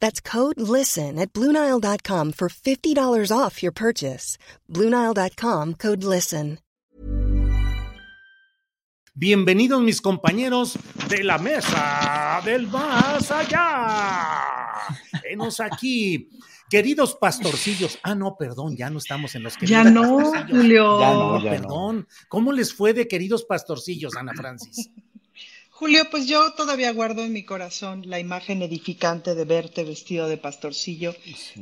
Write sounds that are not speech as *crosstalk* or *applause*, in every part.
That's code LISTEN at Bluenile.com for $50 off your purchase. Bluenile.com code LISTEN. Bienvenidos mis compañeros de la mesa del más allá. Venos aquí. Queridos pastorcillos, ah, no, perdón, ya no estamos en los queridos Ya no. Julio. Ya no, perdón. ¿Cómo les fue de queridos pastorcillos, Ana Francis? Julio, pues yo todavía guardo en mi corazón la imagen edificante de verte vestido de pastorcillo,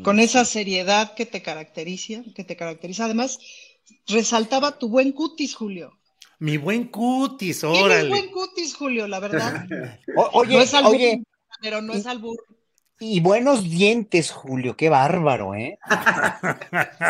con esa seriedad que te caracteriza, que te caracteriza. Además, resaltaba tu buen cutis, Julio. Mi buen cutis, órale. buen cutis, Julio, la verdad. *laughs* O- oye, no es albur, oye, pero no es albur. Y buenos dientes, Julio, qué bárbaro, ¿eh?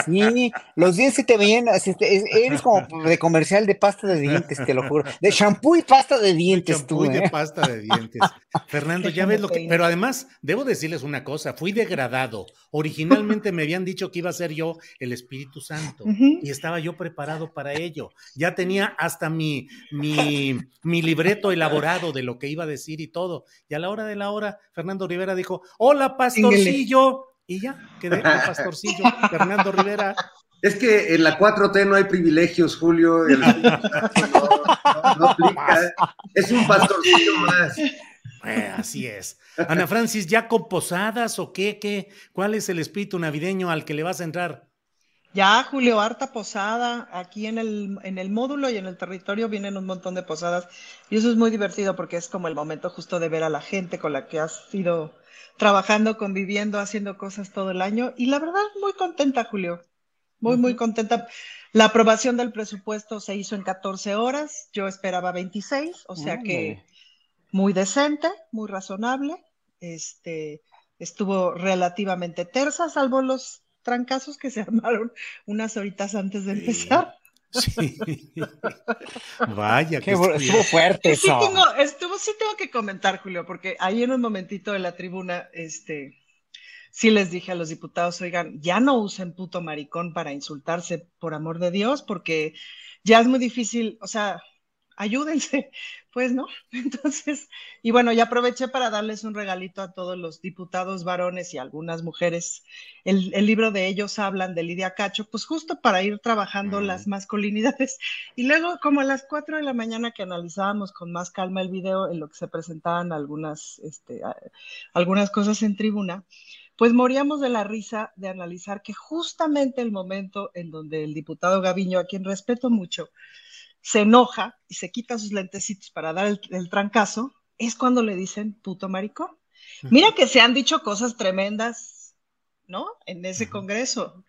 Sí, los dientes se te veían, así, este, es- eres como de comercial de pasta de dientes, te lo juro. De shampoo y pasta de dientes, tú, Champú y de ¿eh? pasta de dientes. Fernando, ya ves lo que. Pero además, debo decirles una cosa: fui degradado. Originalmente me habían dicho que iba a ser yo el Espíritu Santo y estaba yo preparado para ello. Ya tenía hasta mi, mi, mi libreto elaborado de lo que iba a decir y todo. Y a la hora de la hora, Fernando Rivera dijo: Hola, pastorcillo. Y ya, quedé con pastorcillo, *laughs* Fernando Rivera. Es que en la 4T no hay privilegios, Julio. el- no, *laughs* no aplica. Es un pastorcillo más. Eh, así es. Ana Francis, ¿ya con posadas o qué, qué? ¿Cuál es el espíritu navideño al que le vas a entrar? Ya, Julio, harta posada. Aquí en el, en el módulo y en el territorio vienen un montón de posadas. Y eso es muy divertido porque es como el momento justo de ver a la gente con la que has ido trabajando, conviviendo, haciendo cosas todo el año. Y la verdad, muy contenta, Julio. Muy, muy contenta. La aprobación del presupuesto se hizo en 14 horas. Yo esperaba 26, o sea que muy decente, muy razonable. Este, estuvo relativamente tersa, salvo los trancazos que se *laughs* armaron unas horitas antes de empezar. Sí. *laughs* Vaya, Qué que estuvo fuerte Sí eso. tengo, estuvo, sí tengo que comentar, Julio, porque ahí en un momentito de la tribuna, este, sí les dije a los diputados, oigan, ya no usen puto maricón para insultarse, por amor de Dios, porque ya es muy difícil, o sea, ayúdense, *laughs* pues, ¿no? *laughs* Entonces, y bueno, ya aproveché para darles un regalito a todos los diputados varones y algunas mujeres. El, el libro de ellos hablan de Lidia Cacho, pues justo para ir trabajando Mm. las masculinidades. *laughs* Y luego, como a las 4 de la mañana que analizábamos con más calma el video, en lo que se presentaban algunas, este, a- algunas cosas en tribuna, pues moríamos de la risa de analizar que justamente el momento en donde el diputado Gaviño, a quien respeto mucho, se enoja y se quita sus lentecitos para dar el, el trancazo, es cuando le dicen puto maricón. Mira que se han dicho cosas tremendas, ¿no? En ese congreso,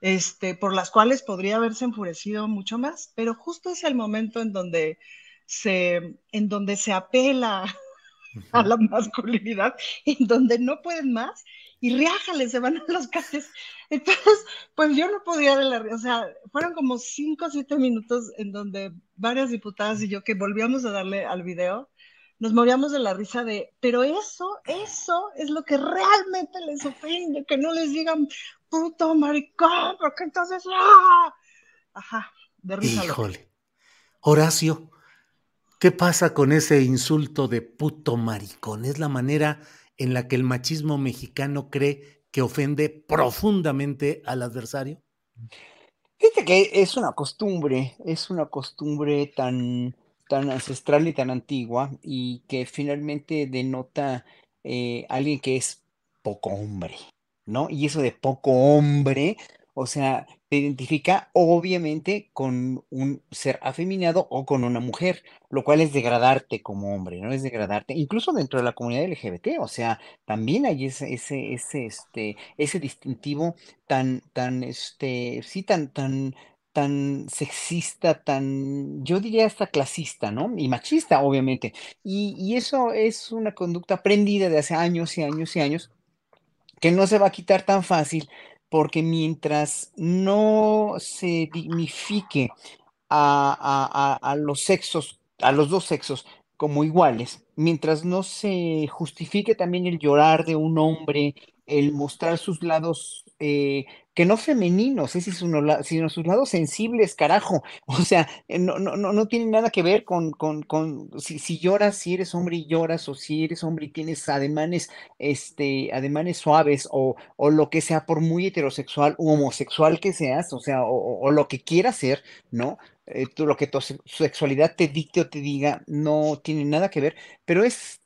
este, por las cuales podría haberse enfurecido mucho más, pero justo es el momento en donde se, en donde se apela a la masculinidad, en donde no pueden más y riájale, se van a los calles. Entonces, pues yo no podía de la o sea, fueron como cinco o siete minutos en donde varias diputadas y yo que volvíamos a darle al video, nos moríamos de la risa de, pero eso, eso es lo que realmente les ofende, que no les digan puto maricón, porque entonces, ¡ah! Ajá, de risa. loca. Híjole. Horacio, ¿qué pasa con ese insulto de puto maricón? Es la manera en la que el machismo mexicano cree que ofende profundamente al adversario. Fíjate que es una costumbre, es una costumbre tan, tan ancestral y tan antigua y que finalmente denota eh, alguien que es poco hombre. ¿no? Y eso de poco hombre, o sea, identifica obviamente con un ser afeminado o con una mujer, lo cual es degradarte como hombre, ¿no? Es degradarte, incluso dentro de la comunidad LGBT, o sea, también hay ese, ese, ese, este, ese distintivo tan, tan, este, sí, tan, tan, tan sexista, tan, yo diría hasta clasista, ¿no? Y machista, obviamente. Y eso es una conducta aprendida de hace años y años y años que no se va a quitar tan fácil porque mientras no se dignifique a, los sexos, a los dos sexos como iguales, mientras no se justifique también el llorar de un hombre, el mostrar sus lados eh, que no femeninos, es sino sus lados sensibles, carajo. *laughs* O sea, eh, no, no, no tiene nada que ver con, con, si, si, lloras, si eres hombre y lloras, o si eres hombre y tienes ademanes, este, ademanes suaves, o, o lo que sea, por muy heterosexual u homosexual que seas, o sea, o, o lo que quieras ser, ¿no? Eh, lo que tu sexualidad te dicte o te diga, no tiene nada que ver, pero es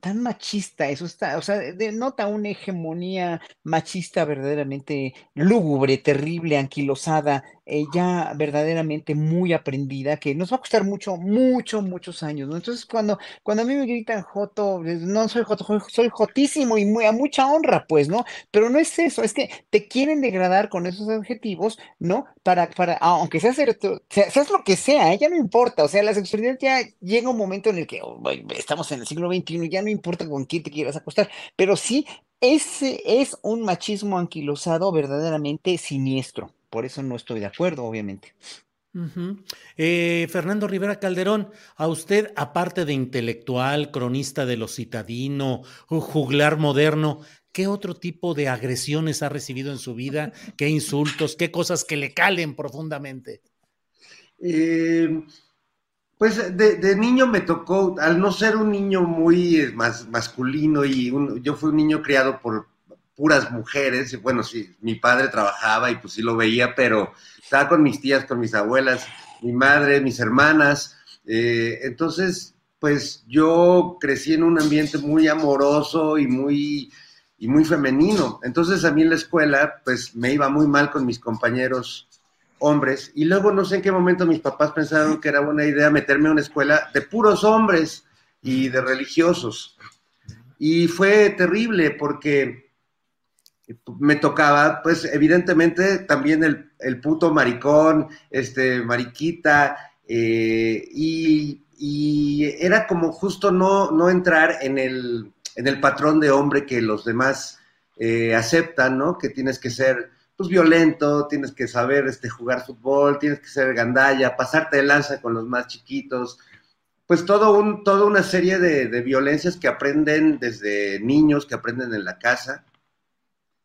tan, machista, eso está, o sea, denota una hegemonía machista verdaderamente lúgubre, terrible, anquilosada, ya verdaderamente muy aprendida, que nos va a costar mucho, mucho, muchos años. Entonces, cuando, cuando a mí me gritan Joto, no soy Joto, soy Jotísimo y muy, a mucha honra, pues, ¿no? Pero no es eso, es que te quieren degradar con esos adjetivos, ¿no? Para, para, aunque seas, seas lo que sea, ¿eh? ya no importa, o sea, la sexualidad ya llega un momento en el que oh, estamos en el siglo XXI, ya no importa con quién te quieras acostar, pero sí, ese es un machismo anquilosado verdaderamente siniestro. Por eso no estoy de acuerdo, obviamente. eh, Fernando Rivera Calderón, a usted, aparte de intelectual, cronista de lo citadino, juglar moderno, ¿qué otro tipo de agresiones ha recibido en su vida? *laughs* ¿Qué insultos? ¿Qué cosas que le calen profundamente? Eh, pues de, de, niño me tocó, al no ser un niño muy eh, más, masculino y un, yo fui un niño criado por puras mujeres, bueno, sí, mi padre trabajaba y pues sí lo veía, pero estaba con mis tías, con mis abuelas, mi madre, mis hermanas, eh, entonces, pues yo crecí en un ambiente muy amoroso y muy, y muy femenino, entonces a mí en la escuela, pues me iba muy mal con mis compañeros hombres, y luego no sé en qué momento mis papás pensaron que era buena idea meterme a una escuela de puros hombres y de religiosos. Y fue terrible porque me tocaba, pues evidentemente también el, el puto maricón, este, mariquita, eh, y, era como justo no, no entrar en el, en el patrón de hombre que los demás eh, aceptan, ¿no? Que tienes que ser, pues, violento, tienes que saber este, jugar fútbol, tienes que ser gandalla, pasarte de lanza con los más chiquitos, pues todo un, toda una serie de violencias que aprenden desde niños, que aprenden en la casa,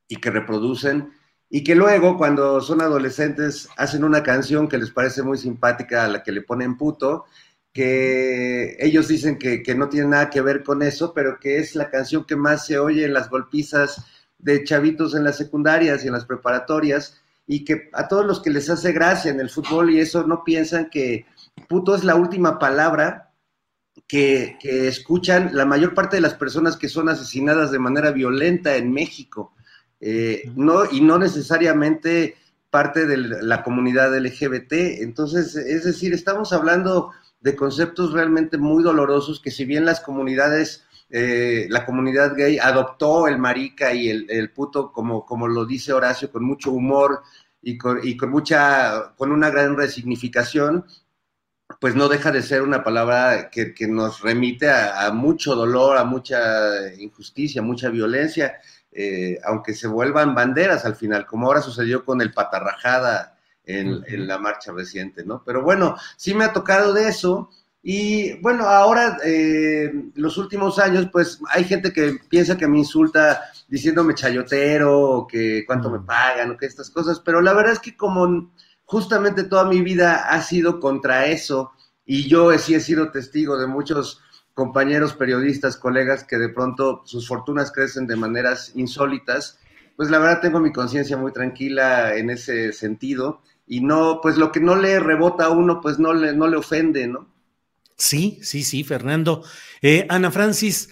y que reproducen y que luego cuando son adolescentes hacen una canción que les parece muy simpática a la que le ponen puto, que ellos dicen que, que, no tiene nada que ver con eso, pero que es la canción que más se oye en las golpizas de chavitos en las secundarias y en las preparatorias, y que a todos los que les hace gracia en el fútbol y eso no piensan que puto es la última palabra que, que escuchan la mayor parte de las personas que son asesinadas de manera violenta en México eh, no, y no necesariamente parte de la comunidad LGBT. Entonces, es decir, estamos hablando de conceptos realmente muy dolorosos que si bien las comunidades, eh, la comunidad gay adoptó el marica y el, el, puto, como, como lo dice Horacio, con mucho humor y con, y con mucha, con una gran resignificación, pues no deja de ser una palabra que, que nos remite a, a, mucho dolor, a mucha injusticia, mucha violencia eh, aunque se vuelvan banderas al final, como ahora sucedió con el patarrajada en, uh -huh. en, la marcha reciente, ¿no? Pero bueno, sí me ha tocado de eso. Y bueno, ahora, eh, los últimos años, pues hay gente que piensa que me insulta diciéndome chayotero, o que cuánto me pagan, o que estas cosas, pero la verdad es que como justamente toda mi vida ha sido contra eso, y yo sí he sido testigo de muchos compañeros periodistas, colegas que de pronto sus fortunas crecen de maneras insólitas, pues la verdad tengo mi conciencia muy tranquila en ese sentido y no, pues lo que no le rebota a uno, pues no le, no le ofende, ¿no? Sí, sí, sí, Fernando. Eh, Ana Francis,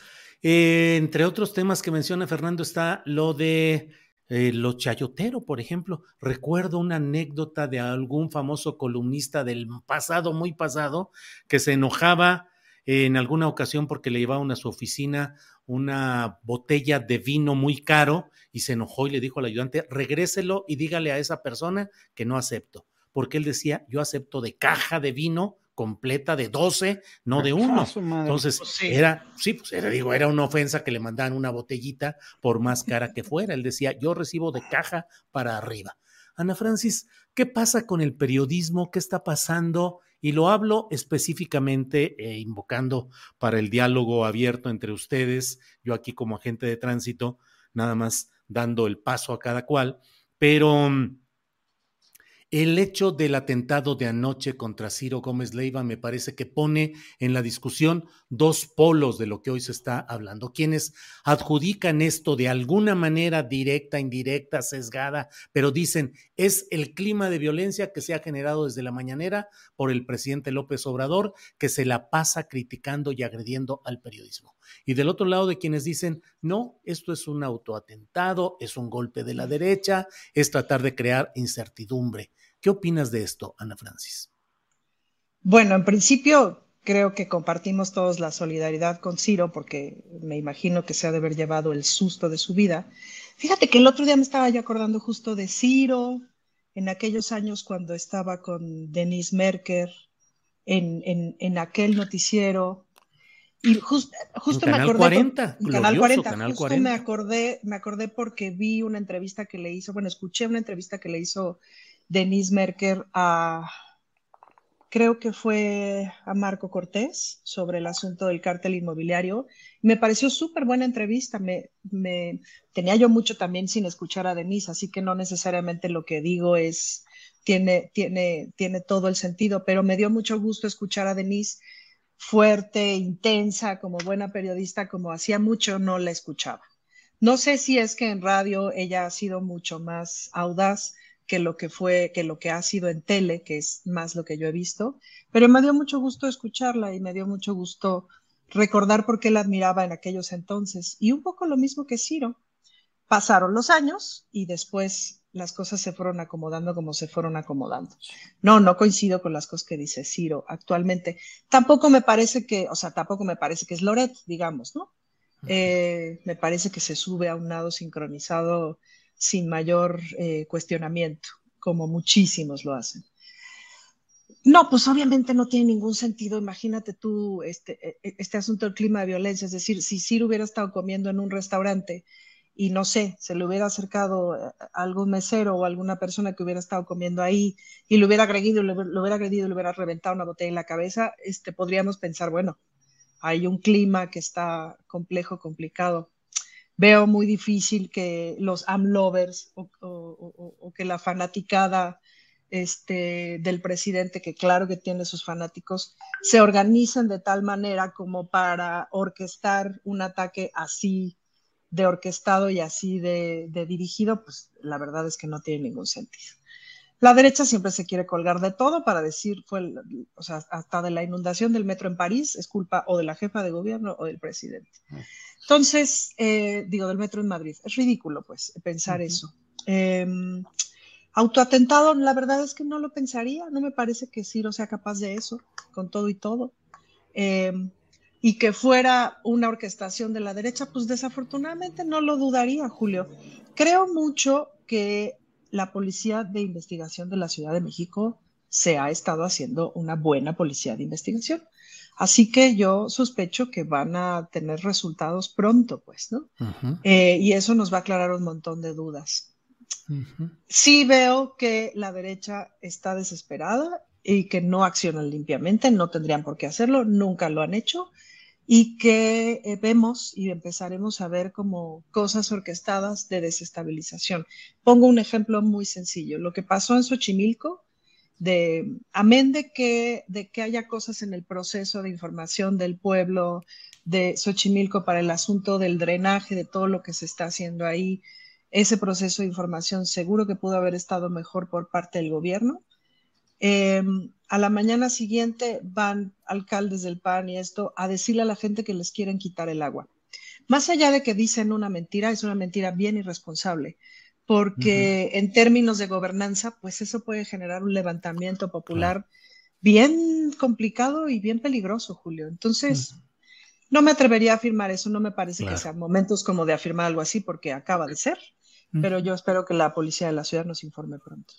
Eh, entre otros temas que menciona Fernando está lo de eh, lo chayotero, por ejemplo. Recuerdo una anécdota de algún famoso columnista del pasado, muy pasado, que se enojaba en alguna ocasión porque le llevaban a su oficina una botella de vino muy caro y se enojó y le dijo al ayudante, regréselo y dígale a esa persona que no acepto, porque él decía, yo acepto de caja de vino completa de 12, no de uno. Entonces, pues era, sí, pues era, digo, era una ofensa que le mandaban una botellita por más cara que fuera. Él decía, yo recibo de caja para arriba. Ana Francis, ¿qué pasa con el periodismo? ¿Qué está pasando? Y lo hablo específicamente eh, invocando para el diálogo abierto entre ustedes, yo aquí como agente de tránsito, nada más dando el paso a cada cual, pero mm, el hecho del atentado de anoche contra Ciro Gómez Leiva me parece que pone en la discusión dos polos de lo que hoy se está hablando. Quienes adjudican esto de alguna manera directa, indirecta, sesgada, pero dicen es el clima de violencia que se ha generado desde la mañanera por el presidente López Obrador, que se la pasa criticando y agrediendo al periodismo. Y del otro lado de quienes dicen, no, esto es un autoatentado, es un golpe de la derecha, es tratar de crear incertidumbre. ¿Qué opinas de esto, Ana Francis? Bueno, en principio creo que compartimos todos la solidaridad con Ciro porque me imagino que se ha de haber llevado el susto de su vida. Fíjate que el otro día me estaba yo acordando justo de Ciro, en aquellos años cuando estaba con Denise Merker, en, en, aquel noticiero. Y justo me acordé. 40, Canal 40, Canal 40. Me acordé, me acordé porque vi una entrevista que le hizo, bueno, escuché una entrevista que le hizo Denise Merker a, creo que fue a Marco Cortés sobre el asunto del cártel inmobiliario. Me pareció súper buena entrevista. Me, me, tenía yo mucho también sin escuchar a Denise, así que no necesariamente lo que digo es, tiene, tiene, tiene todo el sentido, pero me dio mucho gusto escuchar a Denise fuerte, intensa, como buena periodista, como hacía mucho no la escuchaba. No sé si es que en radio ella ha sido mucho más audaz, que lo que fue, que lo que ha sido en tele, que es más lo que yo he visto, pero me dio mucho gusto escucharla y me dio mucho gusto recordar por qué la admiraba en aquellos entonces. Y un poco lo mismo que Ciro. Pasaron los años y después las cosas se fueron acomodando como se fueron acomodando. No, no coincido con las cosas que dice Ciro actualmente. Tampoco me parece que, o sea, tampoco me parece que es Loret, digamos, ¿no? Eh, me parece que se sube a un lado sincronizado sin mayor eh, cuestionamiento, como muchísimos lo hacen. No, pues obviamente no tiene ningún sentido. Imagínate tú este, e, e, este asunto del clima de violencia. Es decir, si Ciro hubiera estado comiendo en un restaurante y no sé, se le hubiera acercado a algún mesero o alguna persona que hubiera estado comiendo ahí y le hubiera agredido, le, hubiera agredido, le hubiera reventado una botella en la cabeza, este, podríamos pensar, bueno, hay un clima que está complejo, complicado veo muy difícil que los amlovers o, o, que la fanaticada este, del presidente, que claro que tiene sus fanáticos, se organicen de tal manera como para orquestar un ataque así de orquestado y así de, de dirigido, pues la verdad es que no tiene ningún sentido. La derecha siempre se quiere colgar de todo para decir, fue, o sea, hasta de la inundación del metro en París es culpa o de la jefa de gobierno o del presidente. Ah. Entonces, eh, digo, del metro en Madrid. Es ridículo, pues, pensar eso. Em, autoatentado, la verdad es que no lo pensaría. No me parece que Ciro sea capaz de eso, con todo y todo. Em, y que fuera una orquestación de la derecha, pues desafortunadamente no lo dudaría, Julio. Creo mucho que la Policía de Investigación de la Ciudad de México se ha estado haciendo una buena policía de investigación. Así que yo sospecho que van a tener resultados pronto, pues, ¿no? Eh, y eso nos va a aclarar un montón de dudas. Sí veo que la derecha está desesperada y que no accionan limpiamente, no tendrían por qué hacerlo, nunca lo han hecho, y que eh, vemos y empezaremos a ver como cosas orquestadas de desestabilización. Pongo un ejemplo muy sencillo, lo que pasó en Xochimilco de, amén de que, haya cosas en el proceso de información del pueblo de Xochimilco para el asunto del drenaje, de todo lo que se está haciendo ahí, ese proceso de información seguro que pudo haber estado mejor por parte del gobierno. Em, a la mañana siguiente van alcaldes del PAN y esto a decirle a la gente que les quieren quitar el agua. más allá de que dicen una mentira, es una mentira bien irresponsable, porque en términos de gobernanza, pues eso puede generar un levantamiento popular bien complicado y bien peligroso, Julio. Entonces, no me atrevería a afirmar eso, no me parece que sean momentos como de afirmar algo así, porque acaba de ser, pero yo espero que la policía de la ciudad nos informe pronto.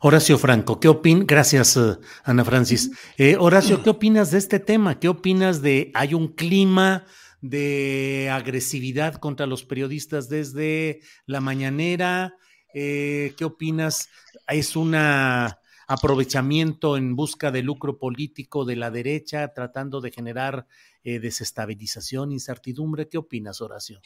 Horacio Franco, ¿qué opinas? Gracias, eh, Ana Francis. Eh, Horacio, ¿qué opinas de este tema? ¿Qué opinas de hay un clima de agresividad contra los periodistas desde la mañanera? Eh, ¿Qué opinas? ¿Es un aprovechamiento en busca de lucro político de la derecha, tratando de generar desestabilización, incertidumbre? ¿Qué opinas, Horacio?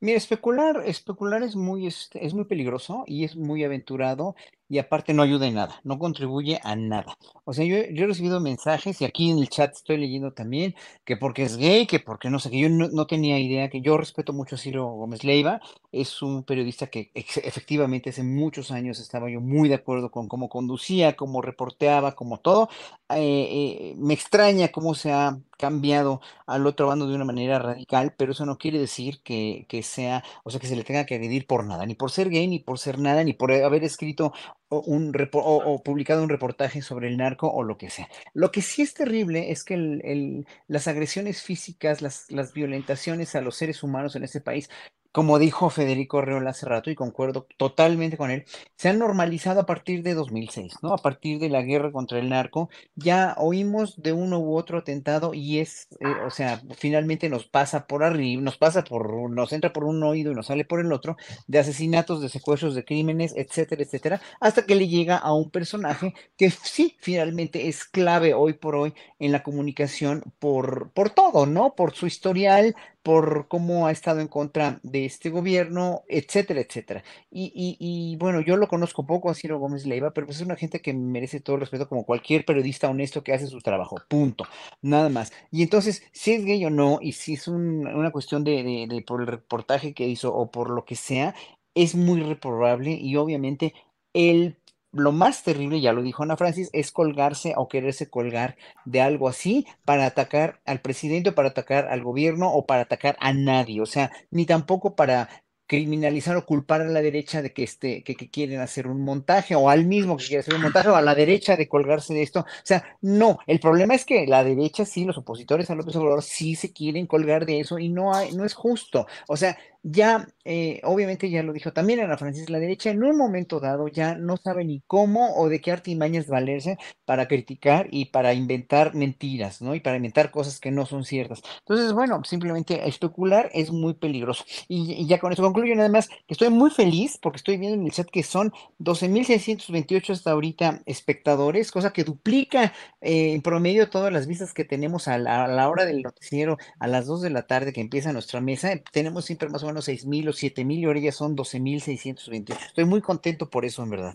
Mira, especular, especular es muy, este, es muy peligroso y es muy aventurado y aparte no ayuda en nada, no contribuye a nada. O sea, yo, he recibido mensajes y aquí en el chat estoy leyendo también que porque es gay, que porque no sé, que yo no, tenía idea, que yo respeto mucho a Ciro Gómez Leiva, es un periodista que efectivamente hace muchos años estaba yo muy de acuerdo con cómo conducía, cómo reporteaba, como todo. Eh, eh, me extraña cómo se ha cambiado al otro bando de una manera radical, pero eso no quiere decir que, que sea, o sea, que se le tenga que agredir por nada, ni por ser gay, ni por ser nada, ni por haber escrito un o, publicado un reportaje sobre el narco o lo que sea. Lo que sí es terrible es que el, las agresiones físicas, las, las violentaciones a los seres humanos en este país como dijo Federico Reola hace rato, y concuerdo totalmente con él, se han normalizado a partir de 2006, ¿no? A partir de la guerra contra el narco, ya oímos de uno u otro atentado y es, eh, o sea, finalmente nos pasa por arriba, nos pasa por, nos entra por un oído y nos sale por el otro, de asesinatos, de secuestros, de crímenes, etcétera, etcétera, hasta que le llega a un personaje que sí, finalmente es clave hoy por hoy en la comunicación por, por todo, ¿no? Por su historial, por cómo ha estado en contra de este gobierno, etcétera, etcétera. Y, bueno, yo lo conozco poco a Ciro Gómez Leiva, pero pues es una gente que merece todo el respeto como cualquier periodista honesto que hace su trabajo, punto, nada más. Y entonces, si es gay o no, y si es una cuestión de, de, por el reportaje que hizo o por lo que sea, es muy reprobable y obviamente él lo más terrible, ya lo dijo Ana Francis, es colgarse o quererse colgar de algo así para atacar al presidente, para atacar al gobierno o para atacar a nadie. O sea, ni tampoco para criminalizar o culpar a la derecha de que, este, que, quieren hacer un montaje, o al mismo que quiere hacer un montaje, o a la derecha de colgarse de esto. O sea, no, el problema es que la derecha sí, los opositores a López Obrador sí se quieren colgar de eso y no, hay, no es justo. O sea, ya, eh, obviamente ya lo dijo también Ana Francis, la derecha en un momento dado ya no sabe ni cómo o de qué artimañas valerse para criticar y para inventar mentiras, ¿no? Y para inventar cosas que no son ciertas. Entonces, bueno, simplemente especular es muy peligroso. Y, ya con eso concluyo nada más que estoy muy feliz porque estoy viendo en el chat que son 12.628 hasta ahorita espectadores, cosa que duplica eh, en promedio todas las vistas que tenemos a la, a la hora del noticiero a las 2 de la tarde que empieza nuestra mesa. Tenemos siempre más o menos seis mil o siete mil y ahora ya son doce mil seiscientos Estoy muy contento por eso, en verdad.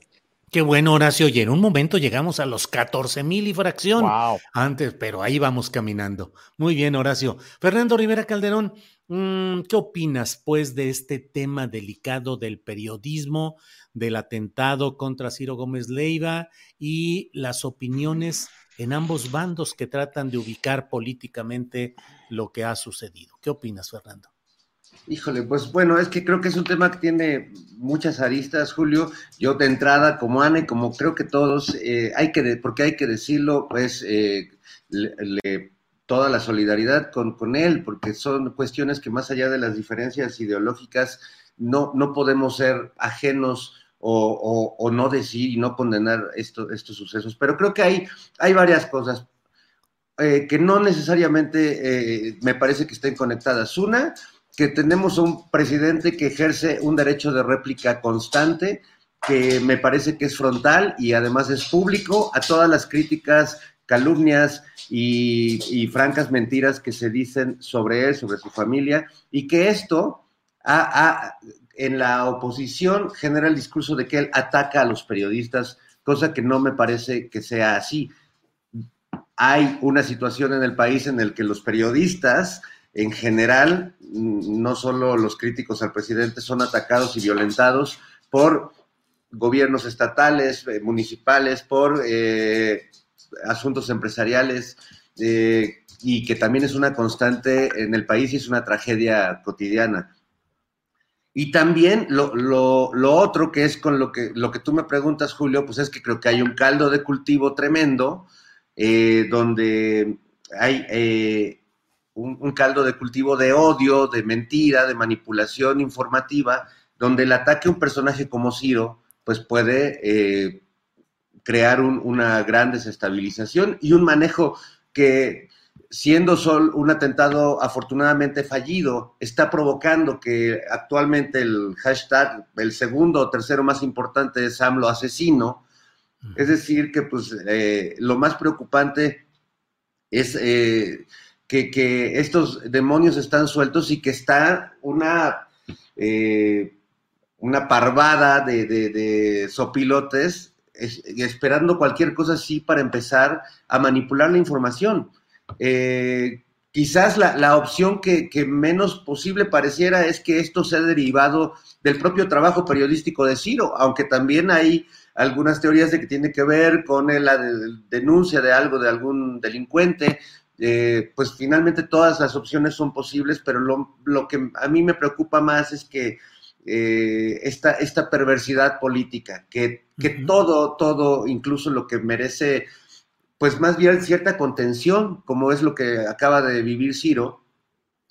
Qué bueno, Horacio. Y en un momento llegamos a los catorce mil y fracción. Antes, pero ahí vamos caminando. Muy bien, Horacio. Fernando Rivera Calderón, mm, ¿qué opinas, pues, de este tema delicado del periodismo, del atentado contra Ciro Gómez Leiva y las opiniones en ambos bandos que tratan de ubicar políticamente lo que ha sucedido? ¿Qué opinas, Fernando? Híjole, pues bueno, es que creo que es un tema que tiene muchas aristas, Julio. Yo de entrada, como Ana y como creo que todos, eh, hay que, porque hay que decirlo, pues eh, toda la solidaridad con, con él, porque son cuestiones que más allá de las diferencias ideológicas, no, no podemos ser ajenos o, o, no decir y no condenar esto, estos sucesos. Pero creo que hay, hay varias cosas. Eh, que no necesariamente me parece que estén conectadas. Una, que tenemos un presidente que ejerce un derecho de réplica constante, que me parece que es frontal y además es público a todas las críticas, calumnias y, francas mentiras que se dicen sobre él, sobre su familia, y que esto en la oposición genera el discurso de que él ataca a los periodistas, cosa que no me parece que sea así. Hay una situación en el país en la que los periodistas en general, no solo los críticos al presidente son atacados y violentados por gobiernos estatales, eh, municipales, por eh, asuntos empresariales, eh, y que también es una constante en el país y es una tragedia cotidiana. Y también lo, otro que es con lo que, lo que tú me preguntas, Julio, pues es que creo que hay un caldo de cultivo tremendo, donde hay un, caldo de cultivo de odio, de mentira, de manipulación informativa, donde el ataque a un personaje como Ciro, pues puede eh, crear una gran desestabilización y un manejo que siendo Sol un atentado afortunadamente fallido, está provocando que actualmente el hashtag, el segundo o tercero más importante es AMLO asesino. Es decir, que pues eh, lo más preocupante es eh, que, estos demonios están sueltos y que está una, eh, una parvada de, sopilotes esperando cualquier cosa así para empezar a manipular la información. Eh, quizás la, opción que, menos posible pareciera es que esto sea derivado del propio trabajo periodístico de Ciro, aunque también hay algunas teorías de que tiene que ver con la denuncia de algo de algún delincuente. Eh, pues finalmente todas las opciones son posibles, pero lo, que a mí me preocupa más es que eh, esta, esta perversidad política, que, que todo, todo, incluso lo que merece pues más bien cierta contención, como es lo que acaba de vivir Ciro,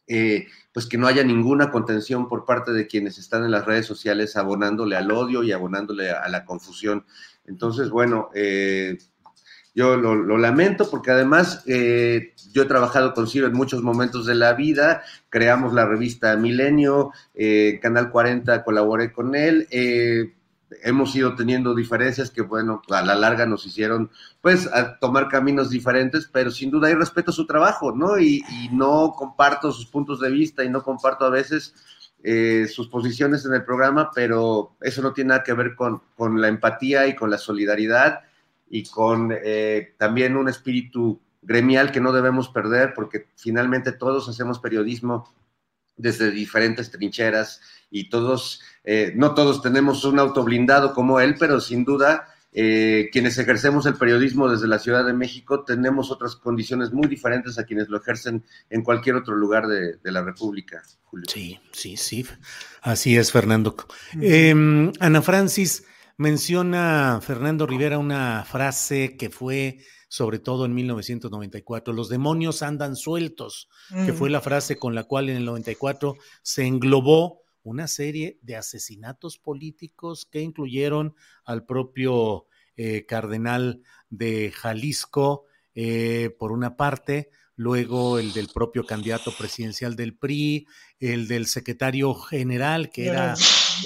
eh, pues que no haya ninguna contención por parte de quienes están en las redes sociales abonándole al odio y abonándole a, la confusión. Entonces, bueno, eh, yo lo, lamento porque además eh, yo he trabajado con Ciro en muchos momentos de la vida, creamos la revista Milenio, Canal 40 colaboré con él. Hemos ido teniendo diferencias que, bueno, a la larga nos hicieron, pues, tomar caminos diferentes, pero sin duda hay respeto a su trabajo, ¿no? Y, no comparto sus puntos de vista y no comparto a veces eh, sus posiciones en el programa, pero eso no tiene nada que ver con, la empatía y con la solidaridad y con eh, también un espíritu gremial que no debemos perder, porque finalmente todos hacemos periodismo desde diferentes trincheras y todos, eh, no todos tenemos un auto blindado como él, pero sin duda eh, quienes ejercemos el periodismo desde la Ciudad de México tenemos otras condiciones muy diferentes a quienes lo ejercen en cualquier otro lugar de, la República. Sí, sí, sí. Así es, Fernando. Em, Ana Francis menciona Fernando Rivera una frase que fue sobre todo en 1994. Los demonios andan sueltos, que fue la frase con la cual en el 94 se englobó una serie de asesinatos políticos que incluyeron al propio eh, cardenal de Jalisco, eh, por una parte, luego el del propio candidato presidencial del PRI, el del secretario general, que era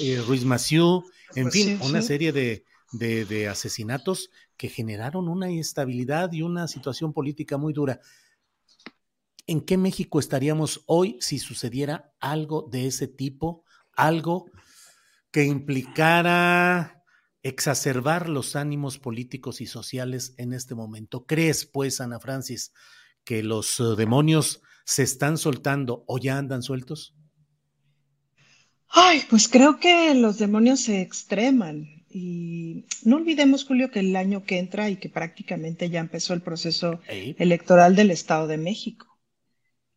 eh, Ruiz Massieu, en fin, una serie de, de, asesinatos que generaron una inestabilidad y una situación política muy dura. ¿En qué México estaríamos hoy si sucediera algo de ese tipo? Algo que implicara exacerbar los ánimos políticos y sociales en este momento. ¿Crees, pues, Ana Francis, que los demonios se están soltando o ya andan sueltos? Ay, pues creo que los demonios se extreman. Y no olvidemos, Julio, que el año que entra y que prácticamente ya empezó el proceso electoral del Estado de México.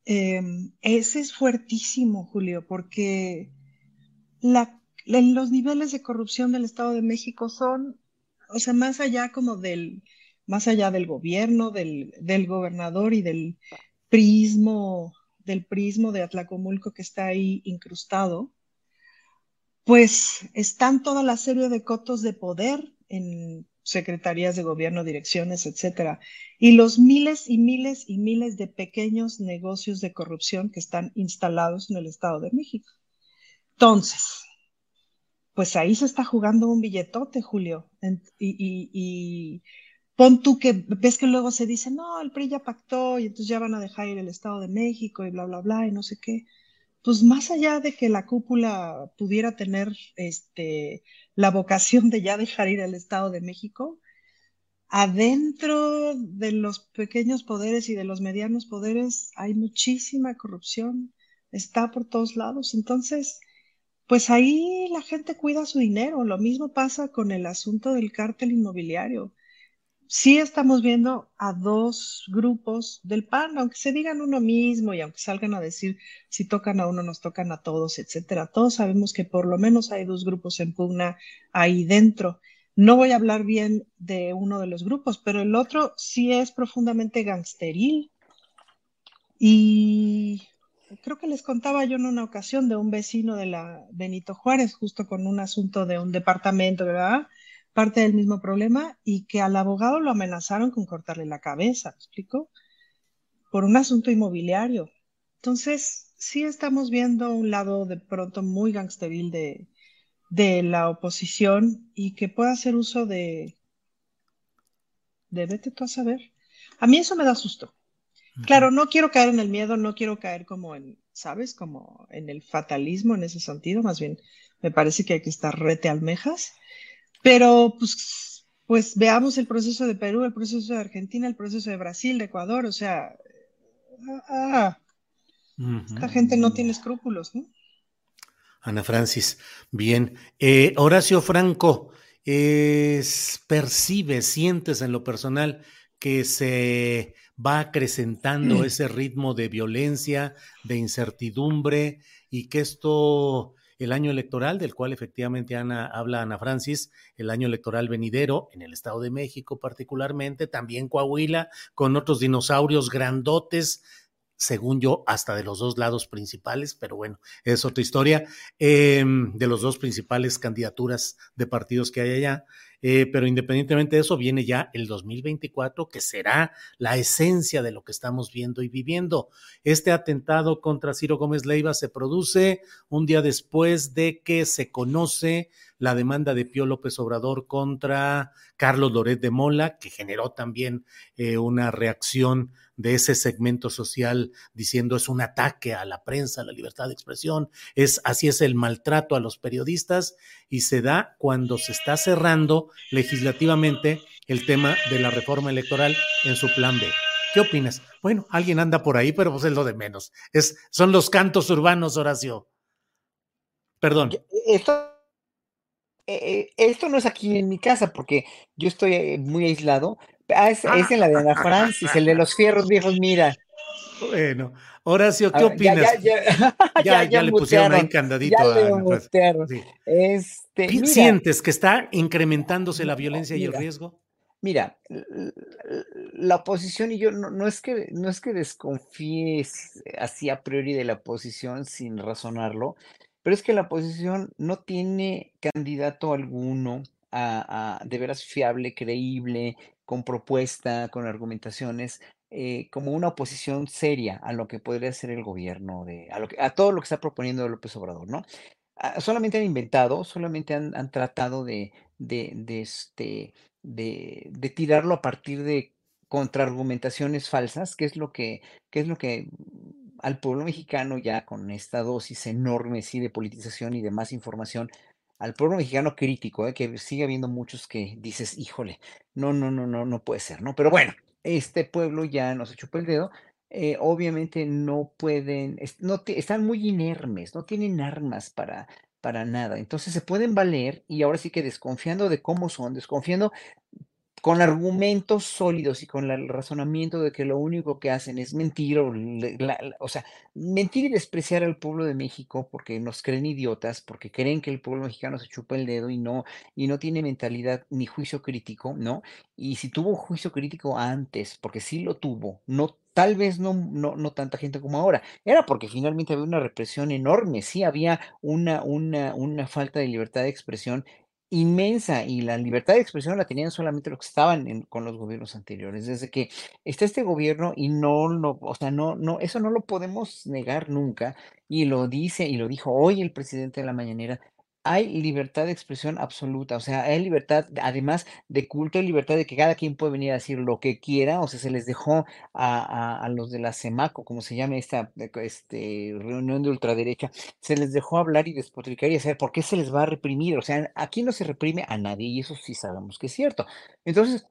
Em, ese es fuertísimo, Julio, porque los niveles de corrupción del Estado de México son, o sea, más allá como del, más allá del gobierno, del, del gobernador y del prismo, del prismo de Atlacomulco que está ahí incrustado pues están toda la serie de cotos de poder en secretarías de gobierno, direcciones, etcétera, y los miles y miles y miles de pequeños negocios de corrupción que están instalados en el Estado de México. Entonces, pues ahí se está jugando un billetote, Julio, y, y pon tú que ves que luego se dice, no, el PRI ya pactó y entonces ya van a dejar ir el Estado de México y bla, bla, bla, y no sé qué pues más allá de que la cúpula pudiera tener este, la vocación de ya dejar ir al Estado de México, adentro de los pequeños poderes y de los medianos poderes hay muchísima corrupción, está por todos lados. Entonces, pues ahí la gente cuida su dinero. Lo mismo pasa con el asunto del cártel inmobiliario. Sí estamos viendo a dos grupos del PAN, aunque se digan uno mismo y aunque salgan a decir si tocan a uno, nos tocan a todos, etcétera. Todos sabemos que por lo menos hay dos grupos en pugna ahí dentro. No voy a hablar bien de uno de los grupos, pero el otro sí es profundamente gangsteril. Y creo que les contaba yo en una ocasión de un vecino de la Benito Juárez, justo con un asunto de un departamento, ¿verdad? Parte del mismo problema y que al abogado lo amenazaron con cortarle la cabeza, ¿me explico? Por un asunto inmobiliario. Entonces, sí estamos viendo un lado de pronto muy gangsteril de, de la oposición y que pueda hacer uso de, de vete tú a saber. A mí eso me da susto. Claro, no quiero caer en el miedo, no quiero caer como en, ¿sabes? Como en el fatalismo en ese sentido, más bien me parece que hay que estar rete almejas pero pues, pues veamos el proceso de Perú, el proceso de Argentina, el proceso de Brasil, de Ecuador, o sea, ah, esta gente no tiene escrúpulos, ¿no? Ana Francis, bien. Eh, Horacio Franco, es, percibe, sientes en lo personal que se va acrecentando ese ritmo de violencia, de incertidumbre y que esto el año electoral, del cual efectivamente Ana, habla Ana Francis, el año electoral venidero, en el Estado de México particularmente, también Coahuila, con otros dinosaurios grandotes, según yo, hasta de los dos lados principales, pero bueno, es otra historia, em, de los dos principales candidaturas de partidos que hay allá. Eh, pero independientemente de eso, viene ya el 2024, que será la esencia de lo que estamos viendo y viviendo. Este atentado contra Ciro Gómez Leiva se produce un día después de que se conoce la demanda de Pío López Obrador contra Carlos Loret de Mola, que generó también eh, una reacción de ese segmento social diciendo es un ataque a la prensa, a la libertad de expresión, es así es el maltrato a los periodistas y se da cuando se está cerrando legislativamente el tema de la reforma electoral en su plan B. ¿Qué opinas? Bueno, alguien anda por ahí, pero pues es lo de menos. Es, son los cantos urbanos, Horacio. Perdón. Esto, eh, esto no es aquí en mi casa porque yo estoy eh, muy aislado, Ah, es, en la de Ana Francis, el de los fierros viejos, mira. Bueno, Horacio, ¿qué opinas? *laughs* Ya, ya, le pusieron ahí candadito a Ana este, ¿Sientes que está incrementándose la violencia y el riesgo? Mira, la oposición y yo no, no, es que no es que desconfíes así a priori de la oposición sin razonarlo, pero es que la oposición no tiene candidato alguno a, de veras fiable, creíble, con propuesta, con argumentaciones, eh, como una oposición seria a lo que podría ser el gobierno, de, a, lo que, a todo lo que está proponiendo López Obrador, ¿no? Ah, solamente han inventado, solamente han, tratado de, de, este, de, tirarlo a partir de contraargumentaciones falsas, que es lo que, es lo que al pueblo mexicano ya con esta dosis enorme sí, de politización y de más información al pueblo mexicano crítico, ¿eh? que sigue habiendo muchos que dices, híjole, no, no, no, no, no puede ser, ¿no? Pero bueno, este pueblo ya nos chupó el dedo. Eh, obviamente no pueden, están muy inermes, no tienen armas para, para nada. Entonces se pueden valer y ahora sí que desconfiando de cómo son, desconfiando con argumentos sólidos y con el razonamiento de que lo único que hacen es mentir, o, o, sea, mentir y despreciar al pueblo de México porque nos creen idiotas, porque creen que el pueblo mexicano se chupa el dedo y no, y no tiene mentalidad ni juicio crítico, ¿no? Y si tuvo juicio crítico antes, porque sí lo tuvo, no tal vez no, no, no tanta gente como ahora. Era porque finalmente había una represión enorme, sí había una, una, una falta de libertad de expresión inmensa y la libertad de expresión la tenían solamente los que estaban con los gobiernos anteriores. Desde que está este gobierno y no lo, o sea, no, no, eso no lo podemos negar nunca. Y lo dice y lo dijo hoy el presidente de la mañanera hay libertad de expresión absoluta, o sea, hay libertad, además de culto, hay libertad de que cada quien puede venir a decir lo que quiera, o sea, se les dejó a, los de la CEMACO, como se llama esta este, reunión de ultraderecha, se les dejó hablar y despotricar y saber por qué se les va a reprimir, o sea, aquí no se reprime a nadie y eso sí sabemos que es cierto. Entonces,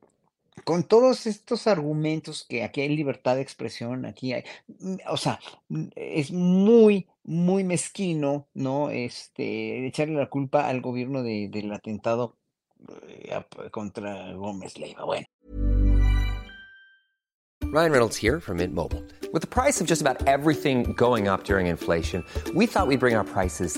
con todos estos argumentos que aquí hay libertad de expresión, aquí hay, mm, o sea, mm, es muy, muy mezquino, ¿no? Este, echarle la culpa al gobierno de, del atentado eh, contra Gómez Leiva. Bueno. Ryan Reynolds here from Mint Mobile. With the price of just about everything going up during inflation, we thought we'd bring our prices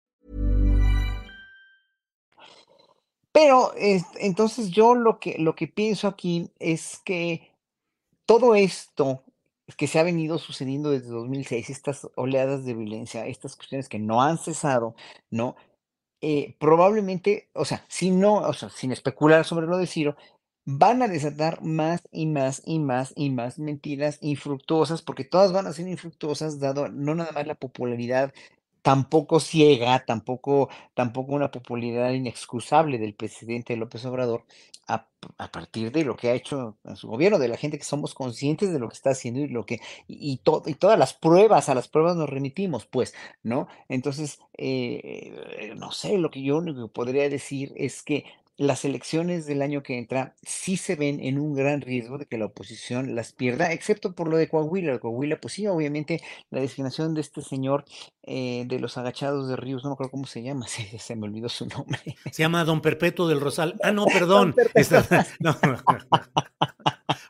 Pero es- entonces yo lo que, lo que pienso aquí es que todo esto que se ha venido sucediendo desde 2006, estas oleadas de violencia, estas cuestiones que no han cesado, ¿no? Eh, probablemente, o sea, si no, o sea, sin especular sobre lo de Ciro, van a desatar más y más y más y más mentiras infructuosas, porque todas van a ser infructuosas, dado no nada más la popularidad tampoco ciega, tampoco, tampoco una popularidad inexcusable del presidente López Obrador a, partir de lo que ha hecho en su gobierno, de la gente que somos conscientes de lo que está haciendo y lo que, y, y to- y todas las pruebas, a las pruebas nos remitimos, pues, ¿no? Entonces, eh, no sé, lo que yo único podría decir es que las elecciones del año que entra sí se ven en un gran riesgo de que la oposición las pierda, excepto por lo de Coahuila. Coahuila, pues sí, obviamente la designación de este señor eh, de los agachados de Ríos, no me acuerdo cómo se llama, *laughs* se, se me olvidó su nombre. Se llama Don Perpetuo del Rosal. Ah, no, *laughs* perdón. Esta- *laughs* no.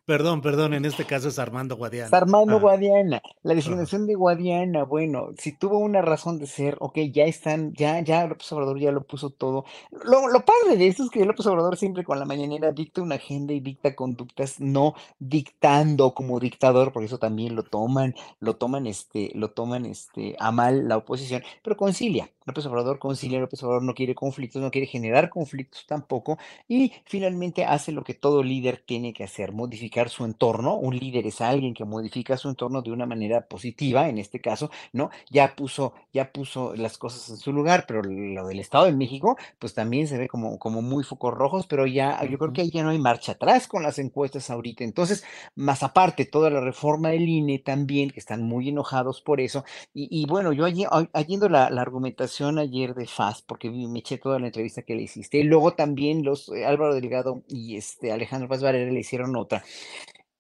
Perdón, perdón, en este caso es Armando Guadiana. Es Armando Ah, Guadiana, la designación de Guadiana, bueno, si tuvo una razón de ser, ok, ya están, ya, ya López Obrador ya lo puso todo. Lo, lo padre de esto es que López Obrador siempre con la mañanera dicta una agenda y dicta conductas, no dictando como dictador, por eso también lo toman, lo toman, este, lo toman, este, a mal la oposición, pero concilia. López Obrador concilia, López Obrador no quiere conflictos, no quiere generar conflictos tampoco, y finalmente hace lo que todo líder tiene que hacer, modificar su entorno. Un líder es alguien que modifica su entorno de una manera positiva, en este caso, ¿no? Ya puso, ya puso las cosas en su lugar, pero lo del Estado de México, pues también se ve como, como muy focos rojos, pero ya, yo creo que ahí ya no hay marcha atrás con las encuestas ahorita. Entonces, más aparte, toda la reforma del INE también, que están muy enojados por eso. Y, y bueno, yo allí, oyendo la, la argumentación ayer de FAS, porque me eché toda la entrevista que le hiciste, y luego también los eh, Álvaro Delgado y este Alejandro Paz Varela le hicieron otra.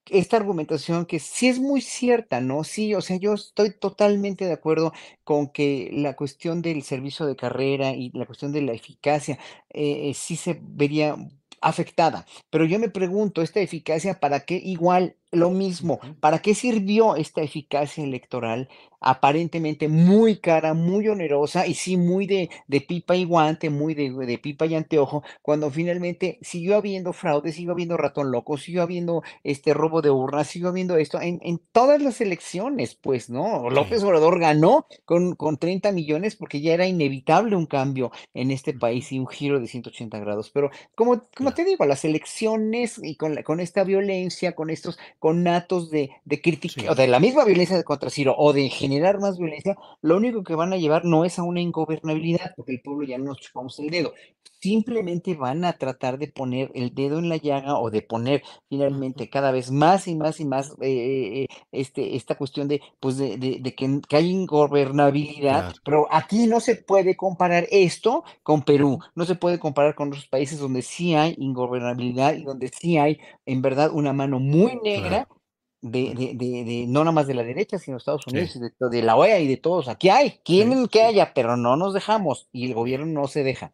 Esta argumentación que sí es muy cierta, ¿no? Sí, o sea, yo estoy totalmente de acuerdo con que la cuestión del servicio de carrera y la cuestión de la eficacia eh, eh, sí se vería afectada. Pero yo me pregunto, ¿esta eficacia para qué? Igual, lo mismo. ¿para qué sirvió esta eficacia electoral? Aparentemente muy cara, muy onerosa y sí muy de, de pipa y guante, muy de, de pipa y anteojo, cuando finalmente siguió habiendo fraude, siguió habiendo ratón loco, siguió habiendo este robo de urnas, siguió habiendo esto en, en todas las elecciones, pues, ¿no? López Obrador ganó con, con 30 millones porque ya era inevitable un cambio en este país y un giro de 180 grados. Pero como, como te digo, las elecciones y con, la- con esta violencia, con estos conatos de, de crítica, Sí. o de la misma violencia contra Ciro, o de generar más violencia, lo único que van a llevar no es a una ingobernabilidad, porque el pueblo ya no nos chupamos el dedo. Simplemente van a tratar de poner el dedo en la llaga o de poner finalmente cada vez más y más y más eh, eh, este, esta cuestión de, pues de, de- de que, que hay ingobernabilidad, Claro. pero aquí no se puede comparar esto con Perú, no se puede comparar con otros países donde sí hay ingobernabilidad y donde sí hay en verdad una mano muy negra de, de, de, de- no nada más de la derecha, sino de Estados Unidos, Sí. de, la OEA y de todos. Aquí hay, quieren que haya, pero no nos dejamos y el gobierno no se deja.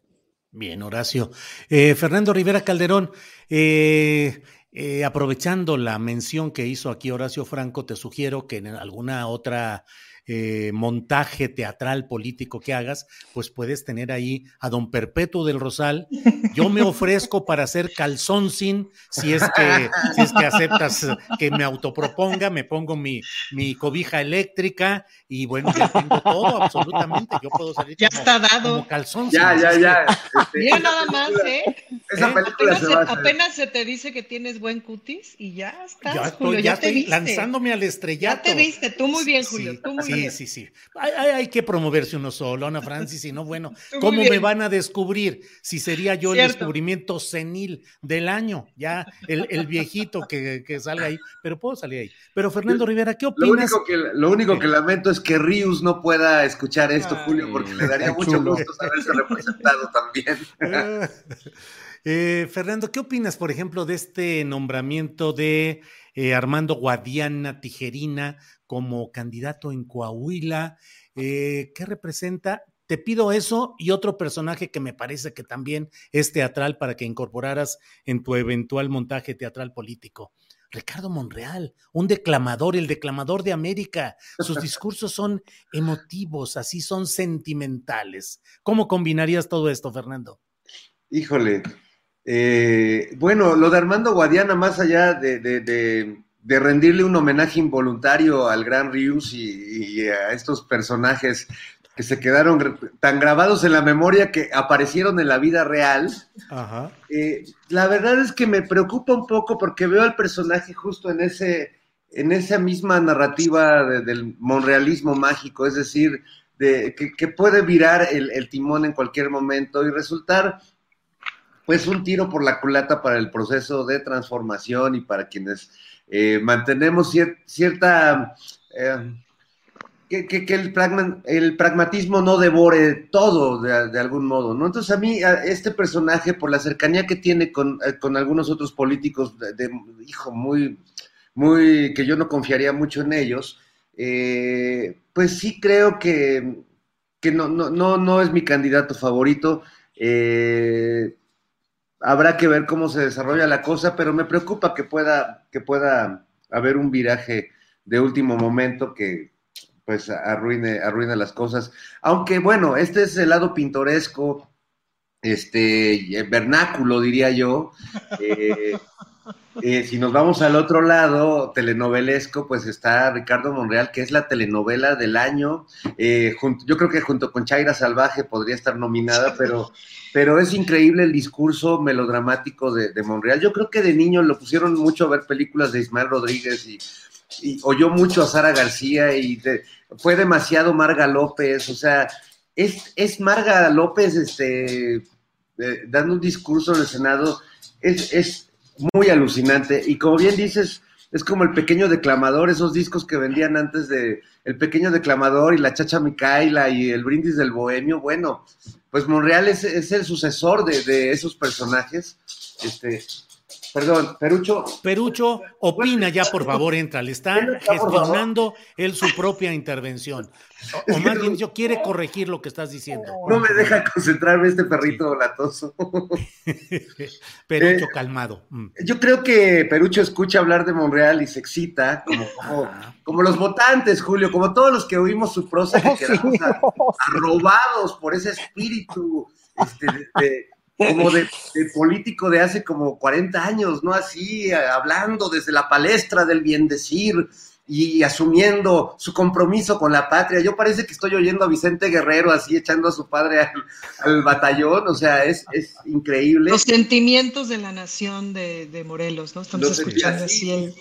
Bien, Horacio. Eh, Fernando Rivera Calderón, eh, eh, aprovechando la mención que hizo aquí Horacio Franco, te sugiero que en alguna otra eh, montaje teatral político que hagas, pues puedes tener ahí a don Perpetuo del Rosal. Yo me ofrezco para hacer calzón sin, si es que, si es que aceptas que me autoproponga, me pongo mi, mi cobija eléctrica y bueno, ya tengo todo, absolutamente. Yo puedo salir ya como, está dado. como calzón Ya, sin, ya, así ya. Este, Mira nada más, ¿eh? Esa ¿Eh? película Apenas se se, va a hacer. apenas se te dice que tienes buen cutis y ya estás, Ya Julio, ya, ya te estoy viste. lanzándome al Ya estrellato. te viste, tú muy bien, Julio, Sí, tú muy sí, bien. Sí, sí. Hay, hay- hay que promoverse uno solo, Ana Francis, y no, bueno, *laughs* ¿cómo me van a descubrir si sería yo el descubrimiento senil del año? Ya, el, el viejito que, que salga ahí, pero puedo salir ahí. Pero Fernando Rivera, ¿qué Lo opinas? único, que, lo único que lamento es que Rius no pueda escuchar esto, Ay. Julio, porque le daría mucho chulo. gusto saberse representado también. *laughs* Eh, Fernando, ¿qué opinas, por ejemplo, de este nombramiento de eh, Armando Guadiana Tijerina como candidato en Coahuila? Eh, ¿Qué representa? Te pido eso y otro personaje que me parece que también es teatral para que incorporaras en tu eventual montaje teatral político. Ricardo Monreal, un declamador, el declamador de América. Sus *laughs* discursos son emotivos, así son sentimentales. ¿Cómo combinarías todo esto, Fernando? Híjole. Eh, bueno, lo de Armando Guadiana, más allá de, de- de- de rendirle un homenaje involuntario al gran Rius y, y a estos personajes que se quedaron tan grabados en la memoria que aparecieron en la vida real, Ajá. eh, la verdad es que me preocupa un poco porque veo al personaje justo en ese, en esa misma narrativa de- del monrealismo mágico, es decir, de, que, que puede virar el, el timón en cualquier momento y resultar pues un tiro por la culata para el proceso de transformación y para quienes eh, mantenemos cier- cierta... eh, que, el, pragma- el pragmatismo no devore todo de, algún modo, ¿no? Entonces a mí a este personaje, por la cercanía que tiene con, eh, algunos otros políticos, de, hijo, muy, muy, que yo no confiaría mucho en ellos, pues sí creo que, que no, no, no, no es mi candidato favorito. Eh, habrá que ver cómo se desarrolla la cosa, pero me preocupa que pueda, que pueda haber un viraje de último momento que pues arruine, arruine las cosas. Aunque bueno, este es el lado pintoresco, este vernáculo, diría yo. Eh, *laughs* eh, si nos vamos al otro lado, telenovelesco, pues está Ricardo Monreal, que es la telenovela del año. Eh, yo creo que junto con Chaira Salvaje podría estar nominada, pero, pero es increíble el discurso melodramático de, Monreal. Yo creo que de niño lo pusieron mucho a ver películas de Ismael Rodríguez y, y oyó mucho a Sara García y fue demasiado Marga López, o sea, es, es Marga López este, eh, dando un discurso en el Senado, es muy alucinante. Y como bien dices, es como el pequeño declamador, esos discos que vendían antes de El pequeño declamador y la chacha Micaela y el brindis del bohemio. Bueno, pues Monreal es, es el sucesor de, de esos personajes. Este, perdón, Perucho. Perucho, opina ya, por favor, entra. Le está Entra, por favor. gestionando él su propia intervención. O, o más bien, yo quiere corregir lo que estás diciendo. No me deja concentrarme este perrito latoso. *laughs* Perucho, Eh, calmado. Mm. Yo creo que Perucho escucha hablar de Monreal y se excita, como, como, como los votantes, Julio, como todos los que oímos su prosa, que Oh, sí, quedamos a- sí. arrobados por ese espíritu este, de- de- como de, de político de hace como 40 años, ¿no? Así, eh, hablando desde la palestra del bien decir y asumiendo su compromiso con la patria. Yo parece que estoy oyendo a Vicente Guerrero así echando a su padre al, al batallón, o sea, es, es increíble. Los sentimientos de la nación de, de Morelos, ¿no? Estamos Los escuchando así. así.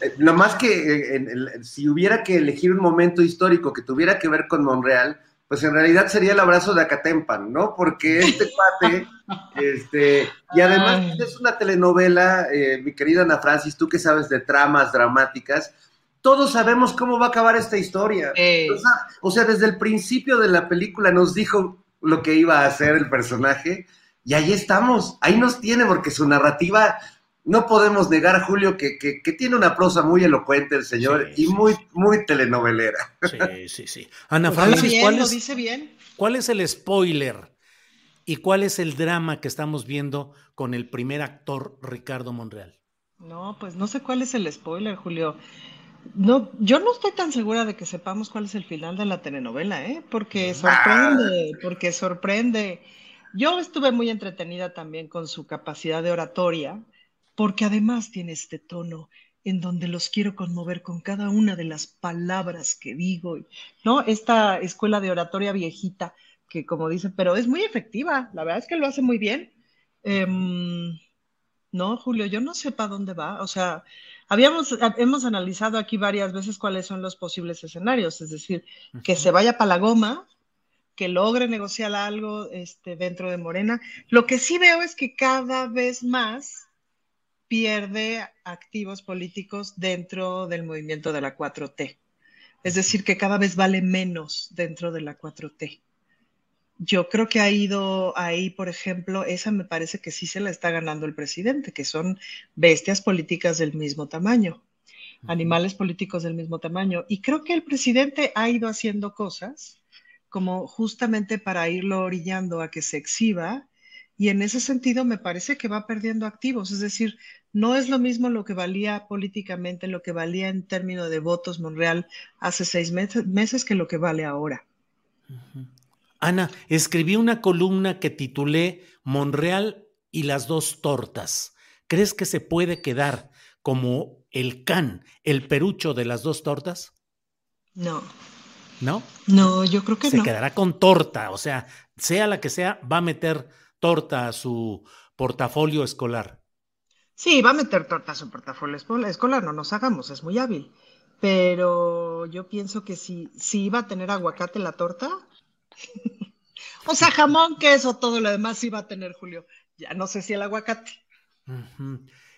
Eh, Lo más que eh, en el- si hubiera que elegir un momento histórico que tuviera que ver con Monreal, pues en realidad sería el abrazo de Acatempan, ¿no? Porque este *laughs* cuate, este, y además Ay. es una telenovela, eh, mi querida Ana Francis, tú que sabes de tramas dramáticas, todos sabemos cómo va a acabar esta historia. Eh, O sea, o sea, desde el principio de la película nos dijo lo que iba a hacer el personaje y ahí estamos, ahí nos tiene porque su narrativa, no podemos negar, Julio, que, que- que tiene una prosa muy elocuente el señor Sí, y sí, muy, muy telenovelera. Sí, sí, sí. Ana Francis, bien, ¿cuál lo es, dice bien. ¿cuál es el spoiler y cuál es el drama que estamos viendo con el primer actor Ricardo Monreal? No, pues no sé cuál es el spoiler, Julio. No, yo no estoy tan segura de que sepamos cuál es el final de la telenovela, ¿eh? Porque sorprende, porque sorprende. Yo estuve muy entretenida también con su capacidad de oratoria, porque además tiene este tono en donde los quiero conmover con cada una de las palabras que digo, ¿no? Esta escuela de oratoria viejita, que como dice, pero es muy efectiva, la verdad es que lo hace muy bien. Em, no, Julio, yo no sé para dónde va, o sea, habíamos, hemos analizado aquí varias veces cuáles son los posibles escenarios, es decir, que se vaya para la goma, que logre negociar algo este, dentro de Morena. Lo que sí veo es que cada vez más pierde activos políticos dentro del movimiento de la 4T. Es decir, que cada vez vale menos dentro de la 4T. Yo creo que ha ido ahí, por ejemplo, esa me parece que sí se la está ganando el presidente, que son bestias políticas del mismo tamaño, animales políticos del mismo tamaño. Y creo que el presidente ha ido haciendo cosas como justamente para irlo orillando a que se exhiba y en ese sentido me parece que va perdiendo activos, es decir, no es lo mismo lo que valía políticamente, lo que valía en términos de votos Monreal hace seis meses, que lo que vale ahora. Ana, escribí una columna que titulé Monreal y las dos tortas. ¿Crees que se puede quedar como el can, el perucho de las dos tortas? No. ¿No? No, yo creo que se no. Se quedará con torta, o sea, sea la que sea, va a meter torta a su portafolio escolar. Sí, va a meter torta a su portafolio escolar, no nos hagamos, es muy hábil. Pero yo pienso que si, si iba a tener aguacate la torta, *laughs* o sea, jamón, queso, todo lo demás iba a tener, Julio. Ya no sé si el aguacate.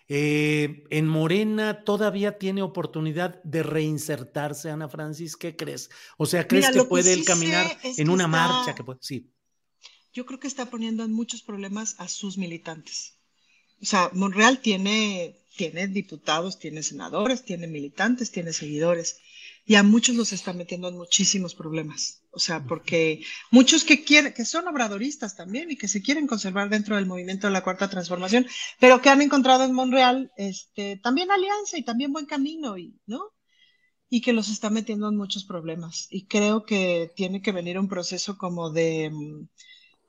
eh, en Morena todavía tiene oportunidad de reinsertarse, Ana Francis, ¿qué crees? O sea, ¿crees que puede él caminar en una marcha? Que puede... Sí yo creo que está poniendo en muchos problemas a sus militantes. O sea, Monreal tiene, tiene diputados, tiene senadores, tiene militantes, tiene seguidores, y a muchos los está metiendo en muchísimos problemas. O sea, porque muchos que quieren, que son obradoristas también y que se quieren conservar dentro del movimiento de la cuarta transformación, pero que han encontrado en Monreal este, también alianza y también buen camino, y, ¿no? Y que los está metiendo en muchos problemas. Y creo que tiene que venir un proceso como de mm,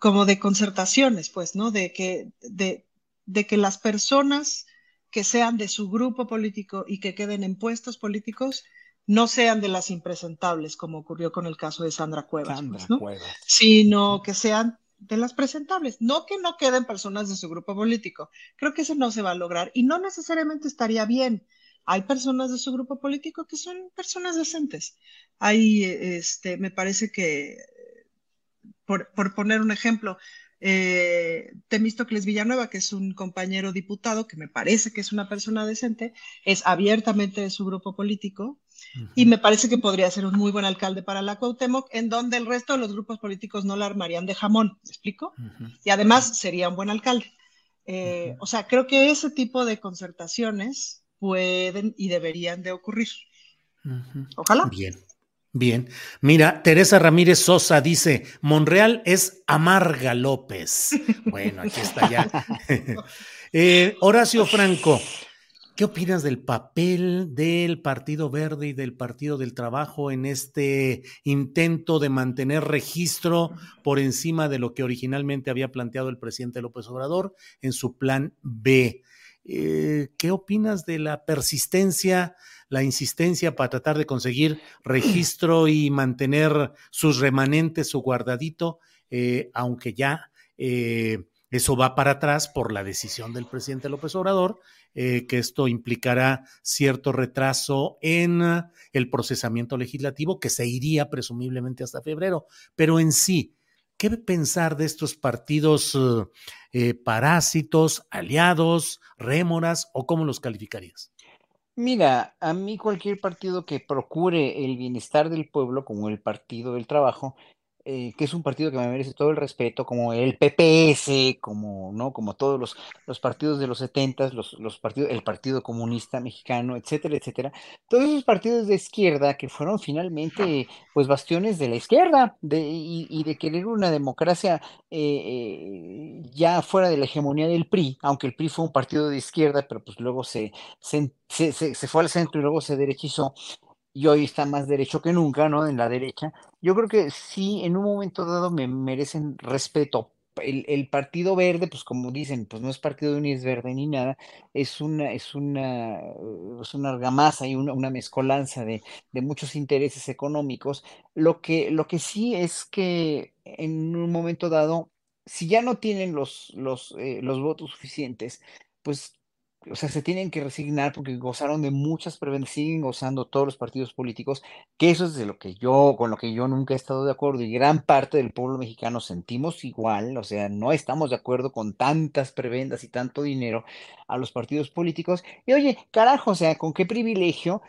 como de concertaciones, pues, ¿no? De que, de, de que las personas que sean de su grupo político y que queden en puestos políticos no sean de las impresentables, como ocurrió con el caso de Sandra Cuevas, pues, ¿no? sino que sean de las presentables, no que no queden personas de su grupo político. Creo que eso no se va a lograr y no necesariamente estaría bien. Hay personas de su grupo político que son personas decentes. Hay, este, me parece que por, poner un ejemplo, eh, Temístocles Villanueva, que es un compañero diputado, que me parece que es una persona decente, es abiertamente de su grupo político y me parece que podría ser un muy buen alcalde para la Cuauhtémoc, en donde el resto de los grupos políticos no la armarían de jamón, ¿me explico? Y además sería un buen alcalde. Eh, o sea, creo que ese tipo de concertaciones pueden y deberían de ocurrir. Ojalá. Bien. Bien, mira, Teresa Ramírez Sosa dice, Monreal es Amarga López. Bueno, aquí está ya. *laughs* Eh, Horacio Franco, ¿qué opinas del papel del Partido Verde y del Partido del Trabajo en este intento de mantener registro por encima de lo que originalmente había planteado el presidente López Obrador en su plan B? Eh, ¿Qué opinas de la persistencia? La insistencia para tratar de conseguir registro y mantener sus remanentes, su guardadito, eh, aunque ya eh, eso va para atrás por la decisión del presidente López Obrador, eh, que esto implicará cierto retraso en el procesamiento legislativo que se iría presumiblemente hasta febrero. Pero en sí, ¿qué pensar de estos partidos parásitos, aliados, rémoras o cómo los calificarías? Mira, a mí cualquier partido que procure el bienestar del pueblo, como el Partido del Trabajo, eh, que es un partido que me merece todo el respeto, como el PPS, como, ¿no? como todos los, los partidos de los 70, los, los partidos, el Partido Comunista Mexicano, etcétera, etcétera. Todos esos partidos de izquierda que fueron finalmente pues bastiones de la izquierda de, y, de querer una democracia eh, eh, ya fuera de la hegemonía del PRI, aunque el PRI fue un partido de izquierda, pero pues luego se, se, se, se fue al centro y luego se derechizó y hoy está más derecho que nunca, ¿no? En la derecha. Yo creo que sí, en un momento dado me merecen respeto. El, el Partido Verde, pues como dicen, pues no es partido ni es verde ni nada, es una, es una, es una argamasa y una, una mezcolanza de, de, muchos intereses económicos. Lo que, lo que sí es que en un momento dado, si ya no tienen los, los, eh, los votos suficientes, pues o sea, se tienen que resignar porque gozaron de muchas prebendas, siguen gozando todos los partidos políticos, que eso es de lo que yo, con lo que yo nunca he estado de acuerdo y gran parte del pueblo mexicano sentimos igual, o sea, no estamos de acuerdo con tantas prebendas y tanto dinero a los partidos políticos. Y oye, carajo, o sea, con qué privilegio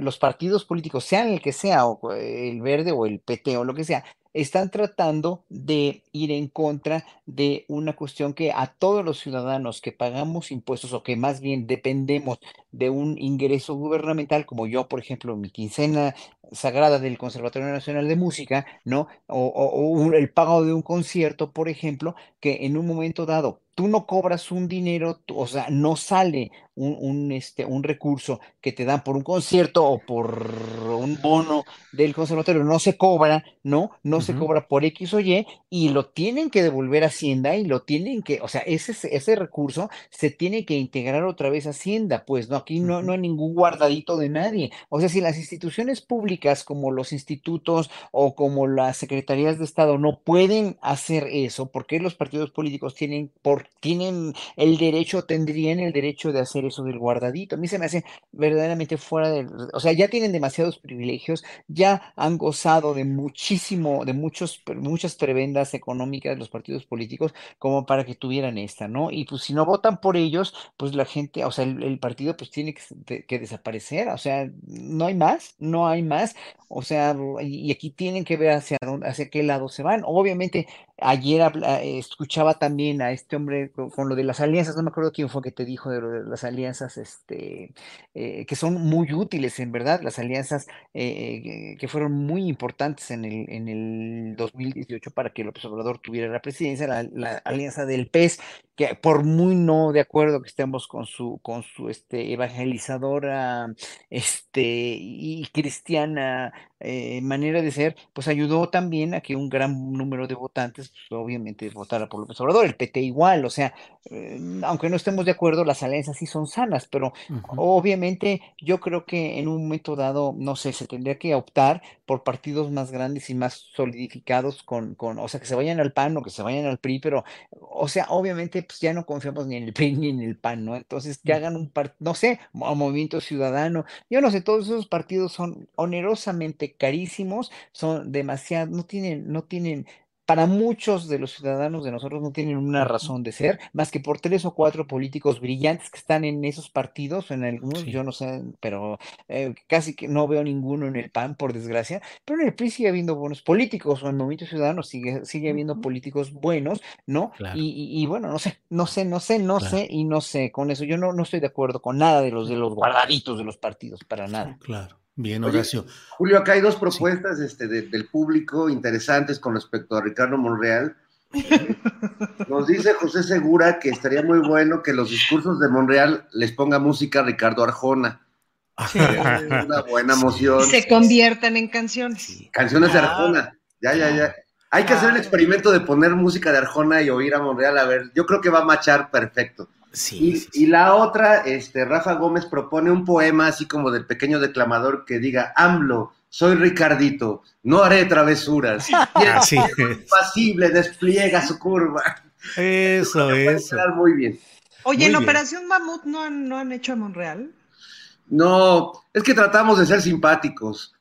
los partidos políticos, sean el que sea, o el verde o el PT o lo que sea, están tratando de ir en contra de una cuestión que a todos los ciudadanos que pagamos impuestos o que más bien dependemos de un ingreso gubernamental, como yo, por ejemplo, mi quincena sagrada del Conservatorio Nacional de Música, ¿no? O, el pago de un concierto, por ejemplo, que en un momento dado tú no cobras un dinero, o sea, no sale un, este, un recurso que te dan por un concierto o por un bono del conservatorio, no se cobra, ¿no? No se cobra por X o Y y lo tienen que devolver a Hacienda y lo tienen que, o sea, ese, ese recurso se tiene que integrar otra vez a Hacienda, pues, ¿no? Aquí no, no hay ningún guardadito de nadie. O sea, si las instituciones públicas como los institutos o como las secretarías de Estado no pueden hacer eso, ¿por qué los partidos políticos tienen, por, tienen el derecho, tendrían el derecho de hacer eso del guardadito. A mí se me hace verdaderamente fuera de, o sea, ya tienen demasiados privilegios, ya han gozado de muchísimo, de muchos, muchas prebendas económicas de los partidos políticos como para que tuvieran esta, ¿no? Y pues si no votan por ellos, pues la gente, o sea, el, partido pues tiene que, desaparecer, o sea, no hay más, no hay más, o sea, y, aquí tienen que ver hacia dónde, hacia qué lado se van. Obviamente, ayer escuchaba también a este hombre con, lo de las alianzas, no me acuerdo quién fue que te dijo de lo de las alianzas este, eh, que son muy útiles, en verdad, las alianzas eh, que fueron muy importantes en el, en el 2018 para que López Obrador tuviera la presidencia, la, alianza del PES, que por muy no de acuerdo que estemos con su, con su este, evangelizadora este, y cristiana eh, manera de ser, pues ayudó también a que un gran número de votantes, pues, obviamente, votara por López Obrador, el PT igual, o sea, eh, aunque no estemos de acuerdo, las alianzas sí son sanas, pero obviamente yo creo que en un momento dado, no sé, se tendría que optar por partidos más grandes y más solidificados con, con, o sea, que se vayan al PAN o que se vayan al PRI, pero, o sea, obviamente, pues ya no confiamos ni en el *laughs* PRI ni en el PAN, ¿no? Entonces, que hagan un, no sé, movimiento ciudadano, yo no sé, todos esos partidos son onerosamente carísimos, son demasiado, no tienen, no tienen, para muchos de los ciudadanos de nosotros no tienen una razón de ser, más que por tres o cuatro políticos brillantes que están en esos partidos, en algunos, yo no sé, pero eh, casi que no veo ninguno en el PAN, por desgracia, pero en el PRI sigue habiendo buenos políticos, o en el Movimiento Ciudadano sigue, sigue habiendo políticos buenos, ¿no? Y, bueno, no sé, no sé, no sé, no sé, y no sé, con eso yo no, no estoy de acuerdo con nada de los de los guardaditos de los partidos, para nada. Claro. Bien, Horacio. Julio, acá hay dos propuestas este, del público interesantes con respecto a Ricardo Monreal. *laughs* Nos dice José Segura que estaría muy bueno que los discursos de Monreal les ponga música a Ricardo Arjona. Una buena emoción. Se conviertan en canciones. Canciones de Arjona. Ya, ya, ya. Hay que hacer el experimento de poner música de Arjona y oír a Monreal. A ver, yo creo que va a machar perfecto y, la otra, este, Rafa Gómez propone un poema así como del pequeño declamador que diga, AMLO, soy Ricardito, no haré travesuras. *laughs* Y así *laughs* pasible, despliega su curva. Eso, eso. Muy bien. Oye, en Operación Mamut no han, no han hecho a Monreal. No, es que tratamos de ser simpáticos.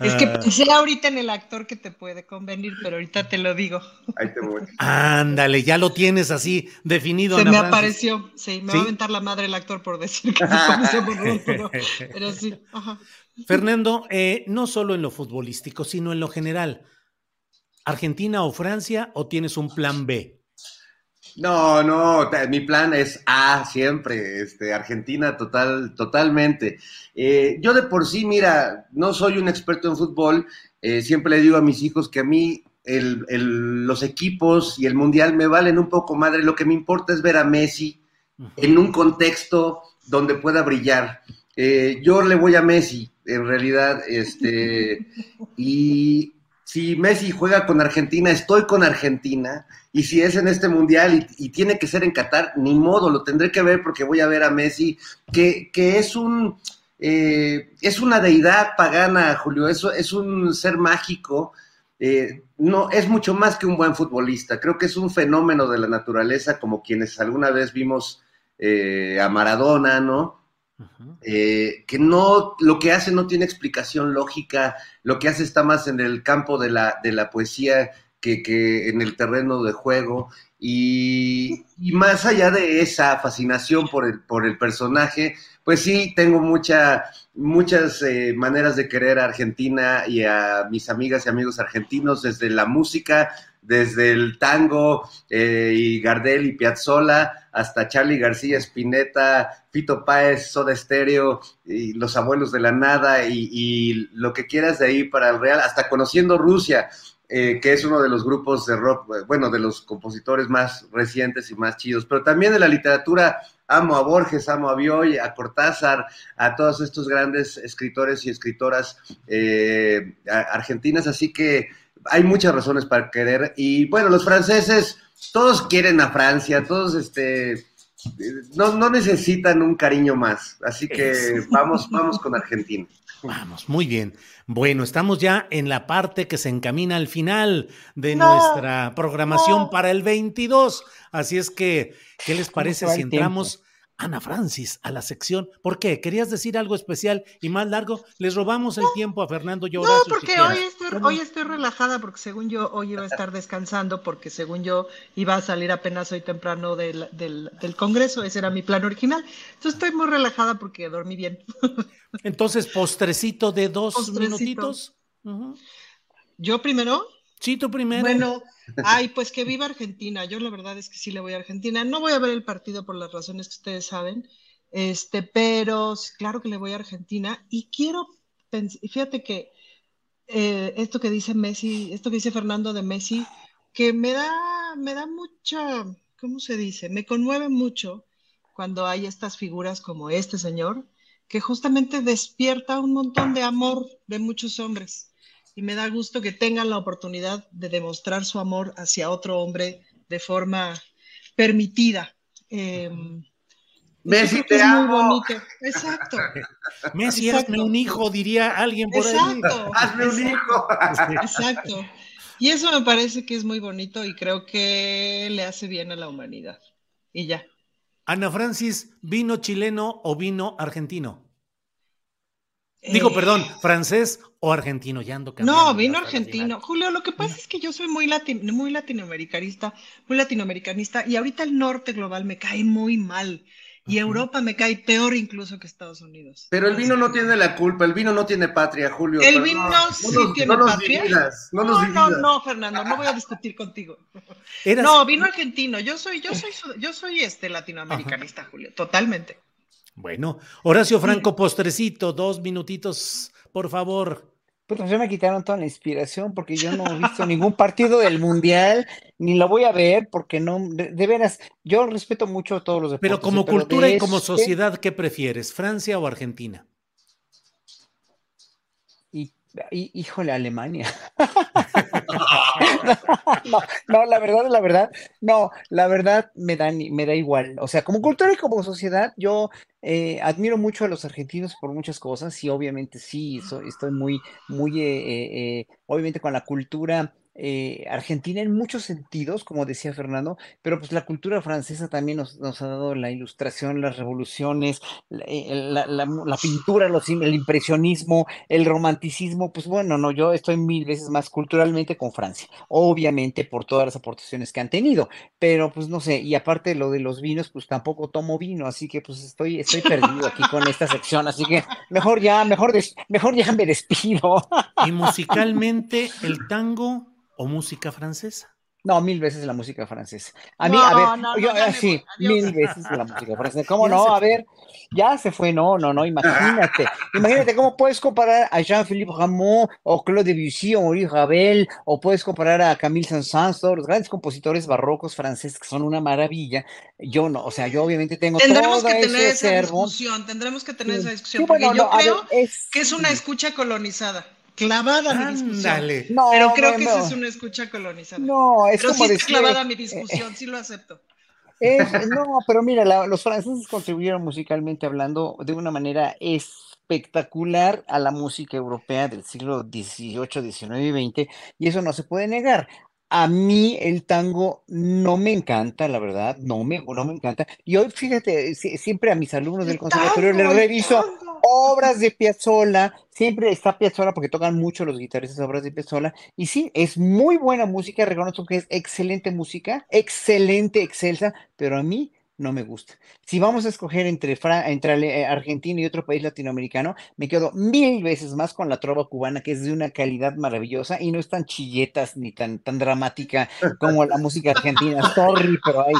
es que pensé ahorita en el actor que te puede convenir, pero ahorita te lo digo. Ahí te voy. Ándale, ya lo tienes así definido. Se Ana me Francis. apareció, sí, me ¿Sí? va a aventar la madre el actor por decir que se pero, pero sí. Ajá. Fernando, eh, no solo en lo futbolístico, sino en lo general. ¿Argentina o Francia o tienes un plan B? No, no, mi plan es A siempre, este, Argentina total, totalmente. Eh, yo de por sí, mira, no soy un experto en fútbol, eh, siempre le digo a mis hijos que a mí el- el- los equipos y el mundial me valen un poco madre, lo que me importa es ver a Messi en un contexto donde pueda brillar. Eh, yo le voy a Messi, en realidad, este, y si Messi juega con Argentina, estoy con Argentina, y si es en este mundial y, tiene que ser en Qatar, ni modo, lo tendré que ver porque voy a ver a Messi, que, que es un eh, es una deidad pagana, Julio, eso es un ser mágico. eh, no, es mucho más que un buen futbolista. Creo que es un fenómeno de la naturaleza, como quienes alguna vez vimos eh, a Maradona, ¿no? Eh, que no, lo que hace no tiene explicación lógica, lo que hace está más en el campo de la, de la poesía que, que en el terreno de juego. Y, más allá de esa fascinación por el, por el personaje, pues sí, tengo mucha, muchas eh, maneras de querer a Argentina y a mis amigas y amigos argentinos, desde la música, desde el tango eh, y Gardel y Piazzolla, hasta Charlie García, Spinetta, Fito Páez, Soda Stereo, y Los Abuelos de la Nada, y, lo que quieras de ahí para el Real, hasta conociendo Rusia, eh, que es uno de los grupos de rock, bueno, de los compositores más recientes y más chidos, pero también de la literatura, amo a Borges, amo a Bioy, a Cortázar, a todos estos grandes escritores y escritoras eh, argentinas, así que hay muchas razones para querer, y bueno, los franceses, todos quieren a Francia, todos este... No, no necesitan un cariño más, así que Eso. *laughs* vamos, vamos con Argentina. Vamos, muy bien. Bueno, estamos ya en la parte que se encamina al final de No, nuestra programación no. para el 22. Así es que, ¿qué les parece si entramos, Ana Francis, a la sección? ¿Por qué? ¿Querías decir algo especial y más largo? Les robamos el tiempo a Fernando y No, si porque hoy estoy, hoy estoy relajada porque según yo hoy iba a estar descansando porque según yo iba a salir apenas hoy temprano del, del, del Congreso, ese era mi plan original. Entonces estoy muy relajada porque dormí bien. *laughs* Entonces, postrecito de dos Postrecito. minutitos. Yo primero, Sí, tú primero. bueno, ay, pues que viva Argentina. Yo la verdad es que sí le voy a Argentina. No voy a ver el partido por las razones que ustedes saben, este, pero claro que le voy a Argentina y quiero, fíjate que eh, esto que dice Messi, esto que dice Fernando de Messi, que me da, me da mucha, ¿cómo se dice? Me conmueve mucho cuando hay estas figuras como este señor, que justamente despierta un montón de amor de muchos hombres. Y me da gusto que tengan la oportunidad de demostrar su amor hacia otro hombre de forma permitida. Eh, Messi, te es muy amo. bonito. Exacto. *laughs* Messi, Exacto. hazme un hijo, diría alguien por ahí. Exacto. *laughs* Hazme un hijo. *laughs* Exacto. Y eso me parece que es muy bonito y creo que le hace bien a la humanidad. Y ya. Ana Francis, ¿vino chileno o vino argentino? Digo, Eh, perdón, francés o argentino, ya ando cambiando No, vino argentino. final. Julio, lo que pasa es que yo soy muy, latin- muy latinoamericanista, muy latinoamericanista, y ahorita el norte global me cae muy mal. Y Europa me cae peor incluso que Estados Unidos. Pero el vino no tiene la culpa, el vino no tiene patria, Julio. El vino No sí nos- tiene no patria. dividas, no nos no, no, dividas. no, Fernando, no voy a discutir contigo. *laughs* Eras- No, vino argentino. Yo soy, yo soy, yo soy este latinoamericanista, Julio, totalmente. Bueno, Horacio Franco, postrecito, dos minutitos, por favor. Pues ya me quitaron toda la inspiración porque yo no he visto ningún partido del Mundial, ni lo voy a ver porque no, de, de veras, yo respeto mucho a todos los deportes. Pero como pero cultura y como este, sociedad, ¿qué prefieres, Francia o Argentina? Y, y- híjole, Alemania. *laughs* *laughs* No, no, la verdad, la verdad, no, la verdad me da, me da igual. O sea, como cultura y como sociedad, yo eh, admiro mucho a los argentinos por muchas cosas y obviamente sí, estoy muy, muy, eh, eh, eh, obviamente con la cultura eh, Argentina en muchos sentidos, como decía Fernando, pero pues la cultura francesa también nos, ha dado la ilustración, las revoluciones, la, eh, pintura, el impresionismo, el romanticismo, pues bueno, no, yo estoy mil veces más culturalmente con Francia, obviamente por todas las aportaciones que han tenido, pero pues no sé, y aparte lo de los vinos, pues tampoco tomo vino, así que pues estoy, estoy perdido aquí con esta sección, así que mejor ya, mejor, des- mejor ya despido. Y musicalmente, el tango o música francesa. No, mil veces la música francesa. A mí, No, a ver, no, no, yo voy, adiós. mil veces la música francesa. *laughs* ¿Cómo no? A ver, ya se fue, no, no, no, imagínate. Imagínate cómo puedes comparar a Jean-Philippe Rameau o Claude Debussy o Maurice Ravel o puedes comparar a Camille Saint-Saëns, todos los grandes compositores barrocos franceses que son una maravilla. Yo no, o sea, yo obviamente tengo Tendremos todo que tener ese esa discusión, tendremos que tener Sí. esa Sí, discusión, bueno, porque yo no, a ver, creo es- que es una escucha colonizada, clavada mi discusión. No, Pero creo que no, no. es una escucha colonizada. No, es Pero como sí está decir, clavada mi eh, discusión, sí lo acepto. Es- no, pero mira, la- los franceses contribuyeron musicalmente hablando de una manera espectacular a la música europea del siglo XVIII, XIX y XX, y eso no se puede negar. A mí el tango no me encanta, la verdad, no me, no me encanta. Y hoy, fíjate, si- siempre a mis alumnos del conservatorio les reviso tango. Obras de Piazzolla, siempre está Piazzolla porque tocan mucho los guitarristas obras de Piazzolla, y sí, es muy buena música, reconozco que es excelente música, excelente, excelsa, pero a mí no me gusta. Si vamos a escoger entre, Fra- entre eh, Argentina y otro país latinoamericano, me quedo mil veces más con la trova cubana, que es de una calidad maravillosa y no es tan chilletas ni tan, tan dramática como la música argentina. *laughs* Sorry, pero ay,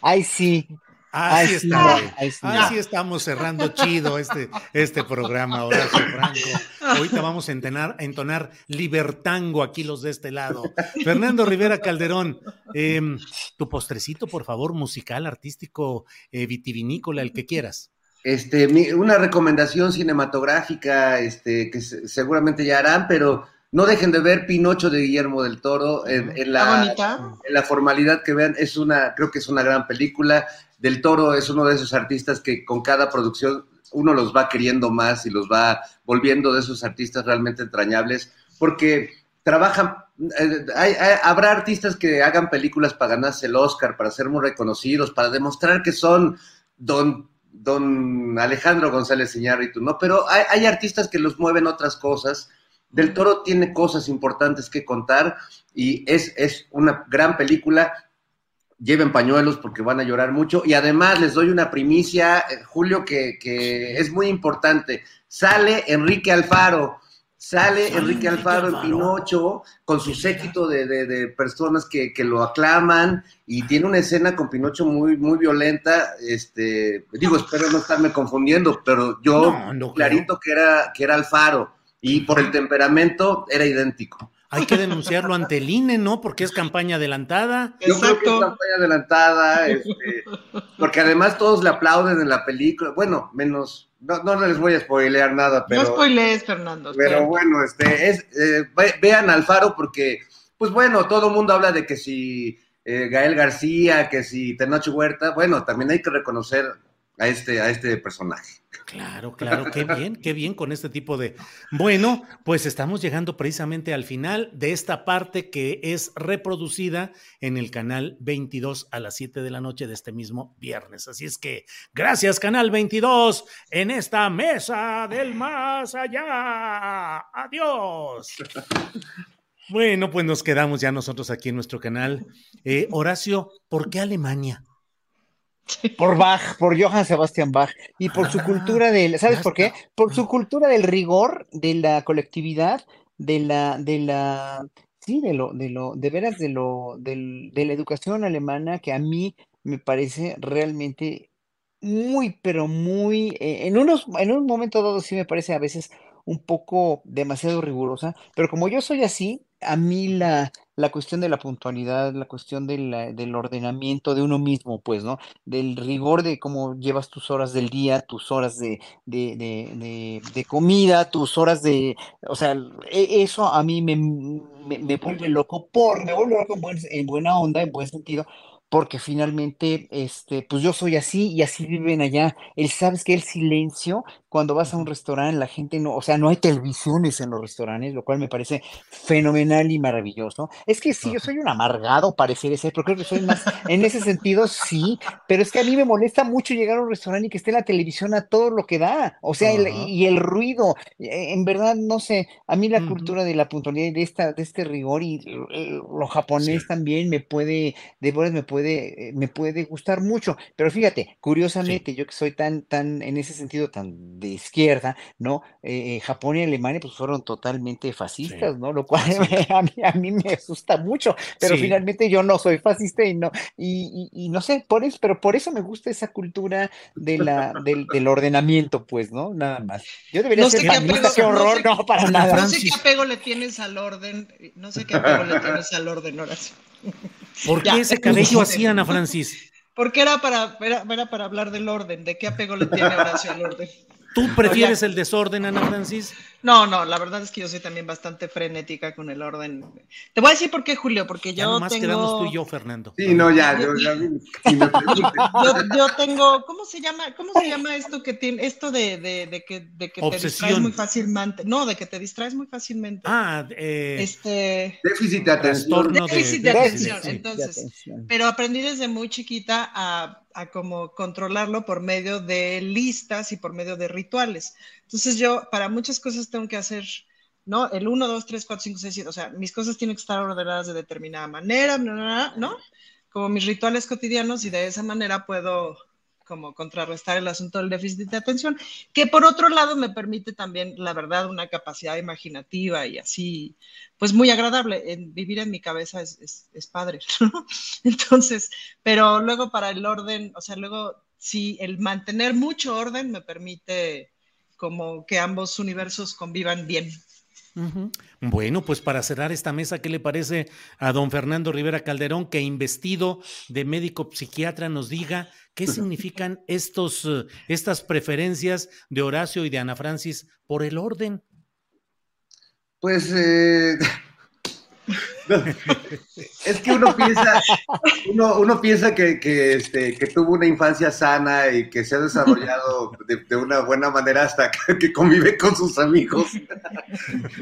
ay sí. Así sí, está. ay, sí. Así estamos cerrando chido este, este programa, Horacio Franco. Ahorita vamos a entonar, a entonar libertango aquí los de este lado. Fernando Rivera Calderón, em, tu postrecito, por favor, musical, artístico, eh, vitivinícola, el que quieras. Este, mi- una recomendación cinematográfica, este, que se- seguramente ya harán, pero no dejen de ver Pinocho de Guillermo del Toro en, la, bonita. en la formalidad que vean. Es una, creo que es una gran película. Del Toro es uno de esos artistas que con cada producción uno los va queriendo más y los va volviendo de esos artistas realmente entrañables, porque trabajan, eh, hay- habrá artistas que hagan películas para ganarse el Oscar, para ser muy reconocidos, para demostrar que son don, don Alejandro González Iñárritu, ¿no? Pero hay, hay artistas que los mueven otras cosas. Del Toro tiene cosas importantes que contar y es, es una gran película. Lleven pañuelos porque van a llorar mucho. Y además les doy una primicia, eh, Julio, que, que es muy importante. Sale Enrique Alfaro. Sale Enrique Enrique Alfaro en. Pinocho con su séquito de, de- de personas que, que lo aclaman y tiene una escena con Pinocho muy, muy violenta. Este, digo, espero no estarme confundiendo, pero yo No, no creo. clarito que era, que era Alfaro y por el temperamento era idéntico. Hay que denunciarlo ante el INE, ¿no? Porque es campaña adelantada. Yo creo que es Exacto. campaña adelantada, este, porque además todos le aplauden en la película. Bueno, menos, no, no les voy a spoilear nada, pero, no spoilees, Fernando. pero bueno, este, es, eh, ve- vean Alfaro porque, pues bueno, todo el mundo habla de que si eh, Gael García, que si Tenoch Huerta, bueno, también hay que reconocer a este, a este personaje. Claro, claro, qué bien, qué bien con este tipo de... Bueno, pues estamos llegando precisamente al final de esta parte que es reproducida en el canal 22 a las 7 de la noche de este mismo viernes. Así es que gracias canal 22 en esta mesa del más allá. Adiós. Bueno, pues nos quedamos ya nosotros aquí en nuestro canal. Eh, Horacio, ¿por qué Alemania? *laughs* Por Bach, por Johann Sebastian Bach y por su Ah, cultura del, ¿sabes por qué? Por su cultura del rigor, de la colectividad, de la, de la, sí, de lo, de lo, de veras de lo, del, de la educación alemana que a mí me parece realmente muy, pero muy, eh, en unos, en un momento dado sí me parece a veces un poco demasiado rigurosa, pero como yo soy así, a mí la, la cuestión de la puntualidad, la cuestión del ordenamiento de uno mismo, pues, ¿no? Del rigor de cómo llevas tus horas del día, tus horas de, de, de, de, de comida, tus horas de, o sea, e- eso a mí me, me, me vuelve loco, por, me vuelve loco en, buen- en buena onda, en buen sentido, porque finalmente, este, pues yo soy así y así viven allá. Él sabes que el silencio, cuando vas a un restaurante, la gente no, o sea, no hay televisiones en los restaurantes, lo cual me parece fenomenal y maravilloso. Es que sí, yo soy un amargado, pareciera ser, pero creo que soy más, en ese sentido, sí, pero es que a mí me molesta mucho llegar a un restaurante y que esté la televisión a todo lo que da, o sea, el, y el ruido, eh, en verdad, no sé, a mí la cultura de la puntualidad, de, esta, de este rigor y lo japonés también me puede, de me puede, eh, me puede gustar mucho, pero fíjate, curiosamente, yo que soy tan, tan, en ese sentido, tan de izquierda, ¿no? Eh, Japón y Alemania pues fueron totalmente fascistas, ¿no? Lo cual *laughs* a, mí, a, mí, me asusta mucho, pero finalmente yo no soy fascista y no, y, y, no sé, por eso, pero por eso me gusta esa cultura de la, del, del ordenamiento, pues, ¿no? Nada más. Yo debería ser feminista, qué horror, no, para nada. No sé qué apego le tienes al orden, no sé qué apego le tienes al orden, Horacio. *laughs* ¿Por qué ese cabello *laughs* así, Ana Francis? Porque era para, era, era para hablar del orden, de qué apego le tiene Horacio al orden. ¿Tú prefieres el desorden, Ana Francis? No, no, la verdad es que yo soy también bastante frenética con el orden. Te voy a decir por qué, Julio, porque yo ya tengo... quedamos tú y yo, Fernando. Sí, no, ya, yo, ya, *laughs* yo, tengo, ¿cómo se llama? ¿Cómo se llama esto que tiene, esto de, de, de que, de que te distraes muy fácilmente? No, de que te distraes muy fácilmente. Ah, eh, este... Déficit de atención. Déficit de, atención, entonces. Pero aprendí desde muy chiquita a a como controlarlo por medio de listas y por medio de rituales. Entonces yo para muchas cosas tengo que hacer, ¿no? El 1, 2, 3, 4, 5, 6, 7, o sea, mis cosas tienen que estar ordenadas de determinada manera, ¿no? Como mis rituales cotidianos y de esa manera puedo como contrarrestar el asunto del déficit de atención, que por otro lado me permite también, la verdad, una capacidad imaginativa y así, pues muy agradable. En, vivir en mi cabeza es, es, padre, *laughs* ¿no? Entonces, pero luego para el orden, o sea, luego, si el mantener mucho orden me permite como que ambos universos convivan bien. Bueno, pues para cerrar esta mesa, ¿qué le parece a don Fernando Rivera Calderón que investido de médico psiquiatra nos diga qué significan *laughs* estos, eh, estas preferencias de Horacio y de Ana Francis por el orden? Pues eh, *laughs* es que uno piensa, uno, piensa que, este, que, tuvo una infancia sana y que se ha desarrollado de, una buena manera hasta que, convive con sus amigos.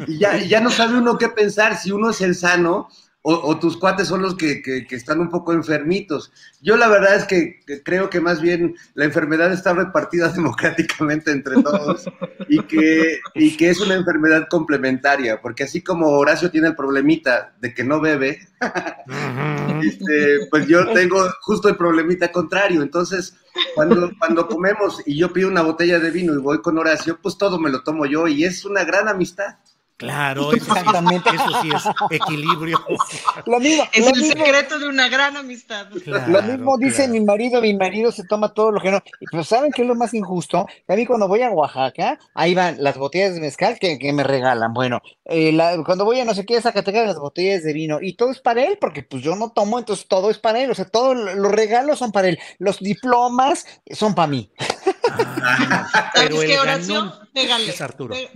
Y ya, ya no sabe uno qué pensar, si uno es el sano o, tus cuates son los que, están un poco enfermitos. Yo la verdad es que, creo que más bien la enfermedad está repartida *laughs* democráticamente entre todos y que, y que es una enfermedad complementaria, porque así como Horacio tiene el problemita de que no bebe, *laughs* este, pues yo tengo justo el problemita contrario. Entonces, cuando, cuando comemos y yo pido una botella de vino y voy con Horacio, pues todo me lo tomo yo y es una gran amistad. Claro, eso, Exactamente. Sí, eso sí es equilibrio. *laughs* Lo mismo, es el secreto de una gran amistad. lo mismo dice mi marido, mi marido se toma todo lo que no. Pero ¿saben qué es lo más injusto? Que a mí cuando voy a Oaxaca, ahí van las botellas de mezcal que, que me regalan. Bueno, eh, cuando voy a no sé qué, Zacatecas, las botellas de vino. Y todo es para él, porque pues yo no tomo, entonces todo es para él. O sea, todos los regalos son para él. Los diplomas son para mí. Ah, pero el? Pégale,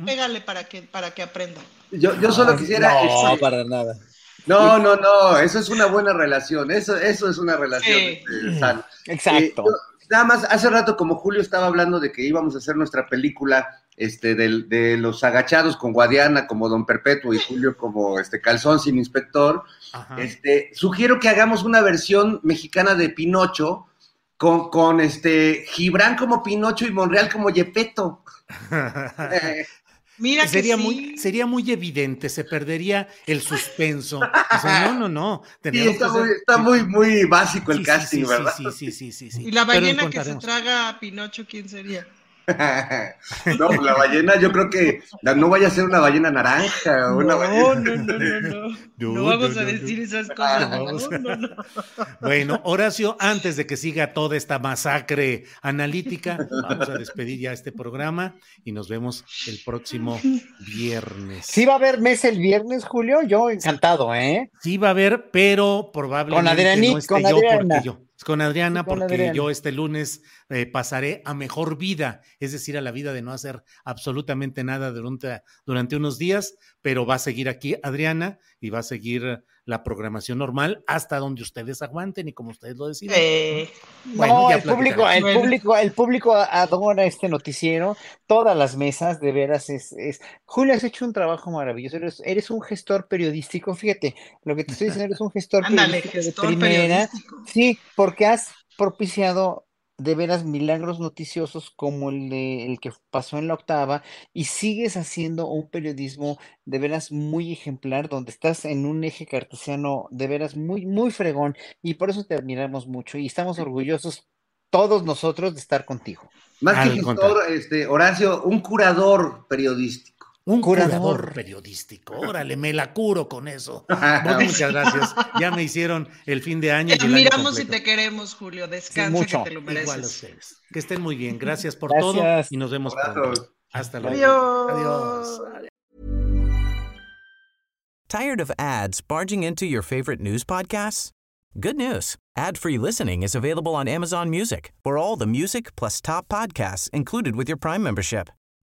pégale para que, para que aprenda. Yo, yo solo quisiera... No, para nada. No, no, no, eso es una buena relación, eso, eso es una relación sí. sana. *clears throat* Exacto. Eh, nada más, hace rato como Julio estaba hablando de que íbamos a hacer nuestra película este, de, de los agachados con Guadiana como Don Perpetuo y Julio como este Calzón sin inspector, este, sugiero que hagamos una versión mexicana de Pinocho, con, con este Gibran como Pinocho y Monreal como Yepeto. *laughs* Mira sería muy sería muy evidente, se perdería el suspenso. *laughs* no, no, no. está, muy, muy, básico el casting, ¿verdad? Sí, sí, sí, sí, Y la ballena que se traga a Pinocho, ¿quién sería? *laughs* no, la ballena, yo creo que no vaya a ser una ballena naranja o una no, No, no, no, no. vamos a decir esas cosas. Bueno, Horacio, antes de que siga toda esta masacre analítica, vamos a despedir ya este programa y nos vemos el próximo viernes. Sí va a haber mes el viernes, Julio, yo encantado, ¿eh? Sí va a haber, pero probablemente no esté yo porque yo con Adriana, porque yo este lunes eh, pasaré a mejor vida, es decir, a la vida de no hacer absolutamente nada durante, durante unos días, pero va a seguir aquí Adriana y va a seguir la programación normal hasta donde ustedes aguanten y como ustedes lo decidan. Eh, no, el público, el público, el público adora este noticiero, todas las mesas, de veras, es, es... Julio, has hecho un trabajo maravilloso, eres, un gestor periodístico, fíjate, lo que te estoy diciendo, eres un gestor *laughs* periodístico de primera, sí, porque has propiciado de veras milagros noticiosos como el, de, el que pasó en la octava y sigues haciendo un periodismo de veras muy ejemplar donde estás en un eje cartesiano de veras muy muy fregón y por eso te admiramos mucho y estamos orgullosos todos nosotros de estar contigo. Más que gestor, este, Horacio, un curador periodístico. Un curador. periodístico. Órale, me la curo con eso. *laughs* muchas gracias. Ya me hicieron el fin de año. Te admiramos y te queremos, Julio. Descansa que te lo mereces. Igual a ustedes. Que estén muy bien. Gracias por todo y nos vemos pronto. Hasta luego. Adiós. Adiós. Tired of ads barging into your favorite news podcasts? Good news. Ad-free listening is available on Amazon Music. For all the music plus top podcasts included with your Prime membership.